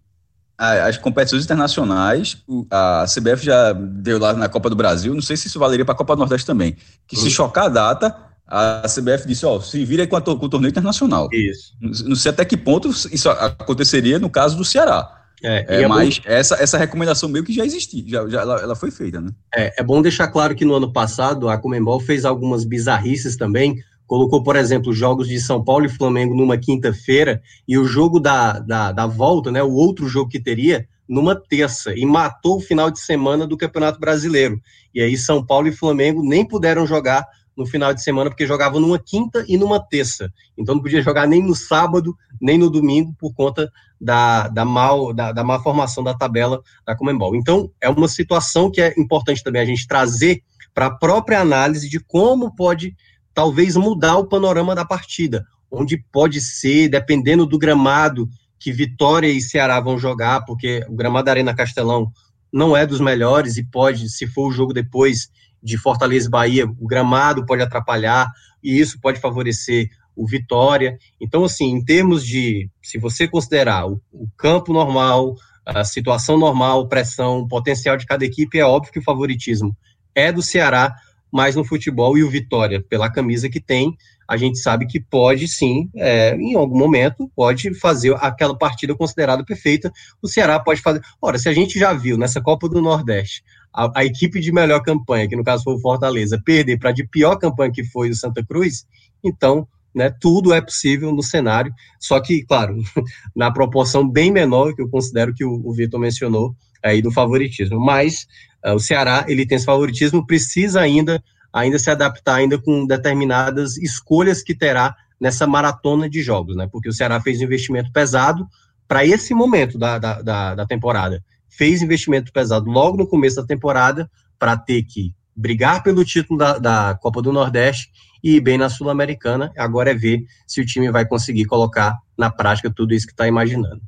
as competições internacionais, a CBF já deu lá na Copa do Brasil, não sei se isso valeria para a Copa do Nordeste também, que se uhum. chocar a data, a CBF disse, ó, se vira com, a, com o torneio internacional. Isso. Não sei até que ponto isso aconteceria no caso do Ceará. É, é, é mas bom... essa, essa recomendação meio que já existia, já, já ela, ela, foi feita, né? É, é bom deixar claro que no ano passado a Comembol fez algumas bizarrices também, colocou, por exemplo, jogos de São Paulo e Flamengo numa quinta-feira e o jogo da, da, da volta, né, o outro jogo que teria, numa terça, e matou o final de semana do Campeonato Brasileiro. E aí São Paulo e Flamengo nem puderam jogar no final de semana, porque jogavam numa quinta e numa terça. Então não podia jogar nem no sábado, nem no domingo, por conta da, da, mal, da, da má formação da tabela da Comembol. Então, é uma situação que é importante também a gente trazer para a própria análise de como pode, talvez, mudar o panorama da partida, onde pode ser, dependendo do gramado que Vitória e Ceará vão jogar, porque o gramado da Arena Castelão não é dos melhores e pode, se for o jogo depois de Fortaleza e Bahia, o gramado pode atrapalhar e isso pode favorecer o Vitória. Então, assim, em termos de, se você considerar o, o campo normal, a situação normal, pressão, potencial de cada equipe, é óbvio que o favoritismo é do Ceará, mas no futebol e o Vitória, pela camisa que tem, a gente sabe que pode sim, é, em algum momento, pode fazer aquela partida considerada perfeita. O Ceará pode fazer. Ora, se a gente já viu nessa Copa do Nordeste a, a equipe de melhor campanha, que no caso foi o Fortaleza, perder para de pior campanha que foi o Santa Cruz, então né, tudo é possível no cenário, só que, claro, na proporção bem menor que eu considero que o, o Vitor mencionou aí do favoritismo. Mas uh, o Ceará, ele tem esse favoritismo, precisa ainda, ainda se adaptar ainda com determinadas escolhas que terá nessa maratona de jogos, né? Porque o Ceará fez um investimento pesado para esse momento da, da, da, da temporada. Fez investimento pesado logo no começo da temporada para ter que brigar pelo título da, da Copa do Nordeste e ir bem na Sul-Americana. Agora é ver se o time vai conseguir colocar na prática tudo isso que está imaginando.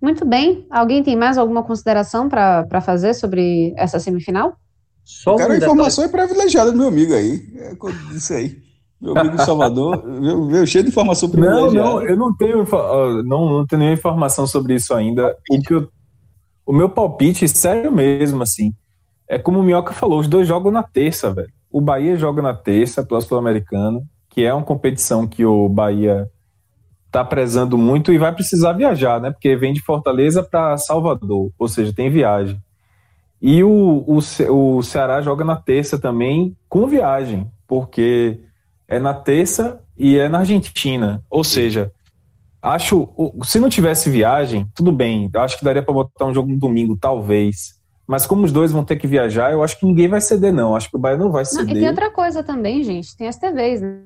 Muito bem. Alguém tem mais alguma consideração para fazer sobre essa semifinal? Só Cara, um a informação é privilegiada do meu amigo aí. É isso aí. Meu amigo Salvador veio, cheio de informação privilegiada. Não, não, eu não tenho, não, não tenho nenhuma informação sobre isso ainda. O, que eu, o meu palpite, sério mesmo, assim, é como o Minhoca falou, os dois jogam na terça, velho. O Bahia joga na terça pela Sul-Americana, que é uma competição que o Bahia está prezando muito e vai precisar viajar, né? Porque vem de Fortaleza para Salvador, ou seja, tem viagem. E o, o, o Ceará joga na terça também com viagem, porque é na terça e é na Argentina. Ou seja, acho se não tivesse viagem, tudo bem. Acho que daria para botar um jogo no domingo, talvez. Mas como os dois vão ter que viajar, eu acho que ninguém vai ceder, não. Acho que o Bahia não vai ceder. Não, e tem outra coisa também, gente. Tem as TVs, né?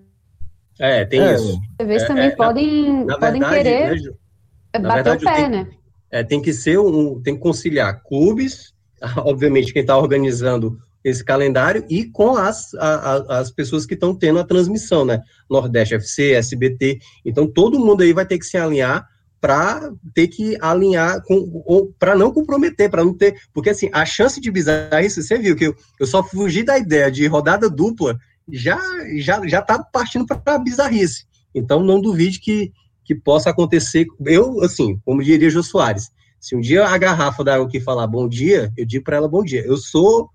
É, tem é. isso. As TVs é, também é, podem, na, podem verdade, querer né, bater verdade, o pé, tem, né? É, tem que ser um. Tem que conciliar clubes, obviamente, quem está organizando esse calendário e com as, a, as pessoas que estão tendo a transmissão, né? Nordeste FC, SBT. Então, todo mundo aí vai ter que se alinhar para ter que alinhar com para não comprometer, para não ter, porque assim, a chance de bizarrice, você viu que eu, eu só fugi da ideia de rodada dupla, já já já tá partindo para bizarrice. Então não duvide que que possa acontecer. Eu assim, como diria Jô Soares, se um dia a garrafa da água aqui falar bom dia, eu digo para ela bom dia. Eu sou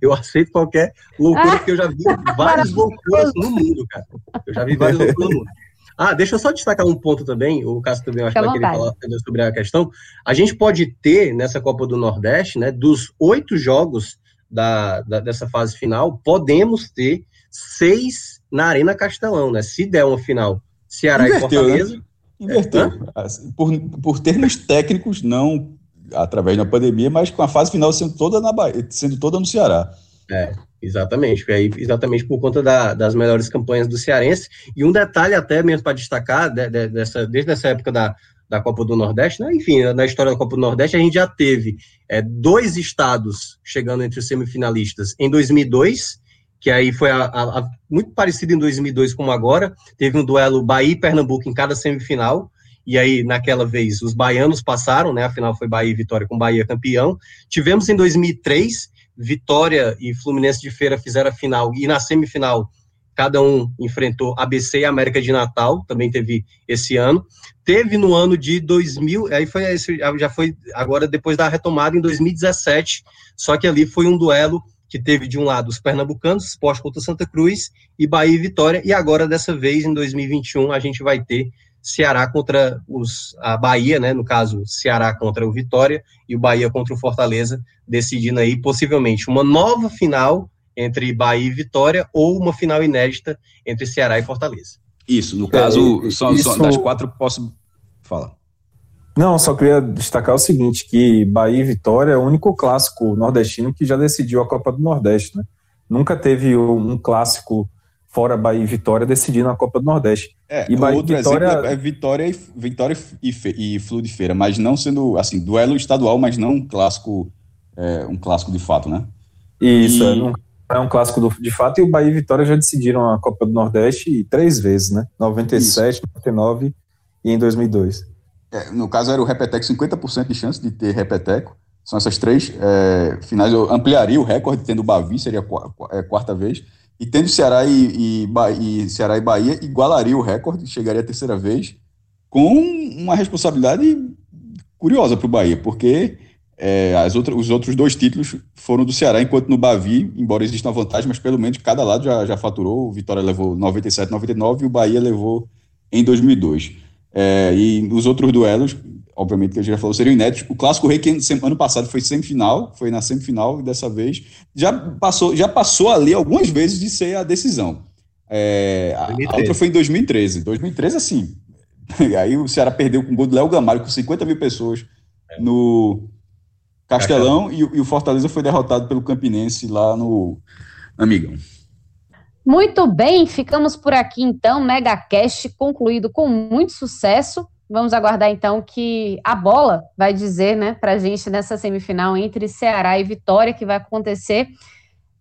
eu aceito qualquer loucura, porque eu já vi várias loucuras no mundo, cara. Eu já vi várias loucuras no mundo. Ah, deixa eu só destacar um ponto também, o Cássio também acho que vai querer falar sobre a questão. A gente pode ter nessa Copa do Nordeste, né, dos oito jogos da, da, dessa fase final, podemos ter seis na Arena Castelão, né? Se der uma final Ceará Inverteu, e né? Fortaleza. Né? Inverteu. Assim, por, por termos técnicos, não através da pandemia, mas com a fase final sendo toda, na Bahia, sendo toda no Ceará. É. Exatamente, aí, exatamente por conta da, das melhores campanhas do Cearense. E um detalhe até mesmo para destacar, de, de, dessa, desde essa época da, da Copa do Nordeste, né? enfim, na história da Copa do Nordeste, a gente já teve é, dois estados chegando entre os semifinalistas em 2002, que aí foi a, a, a, muito parecido em 2002 como agora, teve um duelo Bahia e Pernambuco em cada semifinal, e aí naquela vez os baianos passaram, né? Afinal foi Bahia e Vitória com Bahia campeão. Tivemos em 2003 Vitória e Fluminense de Feira fizeram a final e na semifinal cada um enfrentou ABC e América de Natal, também teve esse ano. Teve no ano de 2000, aí foi esse, já foi agora depois da retomada em 2017, só que ali foi um duelo que teve de um lado os pernambucanos, Sport contra Santa Cruz e Bahia e Vitória, e agora dessa vez em 2021 a gente vai ter Ceará contra os, a Bahia, né, no caso, Ceará contra o Vitória e o Bahia contra o Fortaleza, decidindo aí possivelmente uma nova final entre Bahia e Vitória ou uma final inédita entre Ceará e Fortaleza. Isso, no caso, é, só, isso... só das quatro posso falar. Não, só queria destacar o seguinte, que Bahia e Vitória é o único clássico nordestino que já decidiu a Copa do Nordeste, né? Nunca teve um clássico fora Bahia e Vitória decidindo a Copa do Nordeste. É, e Bahia outro Vitória... exemplo é Vitória e, Vitória e, Fe, e Flu de Feira, mas não sendo, assim, duelo estadual, mas não um clássico, é, um clássico de fato, né? Isso, e... é, um, clássico do, de fato, e o Bahia e Vitória já decidiram a Copa do Nordeste três vezes, né? 97, Isso. 99 e em 2002. É, no caso era o Repeteco, 50% de chance de ter Repeteco, são essas três é, finais, eu ampliaria o recorde tendo o Bavi, seria a é, quarta vez, e tendo Ceará e, e, e, Ceará e Bahia, igualaria o recorde, chegaria a terceira vez, com uma responsabilidade curiosa para o Bahia, porque é, as outras, os outros dois títulos foram do Ceará, enquanto no Bavi, embora exista uma vantagem, mas pelo menos cada lado já, já faturou. O Vitória levou 97, 99 e o Bahia levou em 2002. É, e os outros duelos, obviamente que a gente já falou, seriam inéditos. O Clássico Rei, que ano passado foi semifinal, foi na semifinal, e dessa vez já passou, já passou ali algumas vezes de ser a decisão. É, a, a, outra foi em 2013. 2013, assim, aí o Ceará perdeu com o gol do Léo Gamalho, com 50 mil pessoas no Castelão, e, e, o Fortaleza foi derrotado pelo Campinense lá no Amigão. Muito bem, ficamos por aqui então, MegaCast concluído com muito sucesso. Vamos aguardar então que a bola vai dizer, né, para a gente nessa semifinal entre Ceará e Vitória, que vai acontecer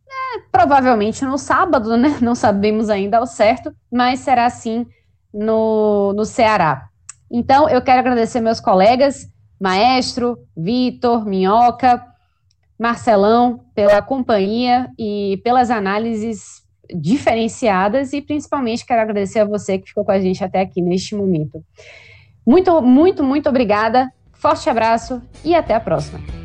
é, provavelmente no sábado, né? Não sabemos ainda ao certo, mas será sim no, no Ceará. Então, eu quero agradecer meus colegas, Maestro, Vitor, Minhoca, Marcelão, pela companhia e pelas análises diferenciadas e principalmente quero agradecer a você que ficou com a gente até aqui neste momento. Muito, muito, muito obrigada. Forte abraço e até a próxima.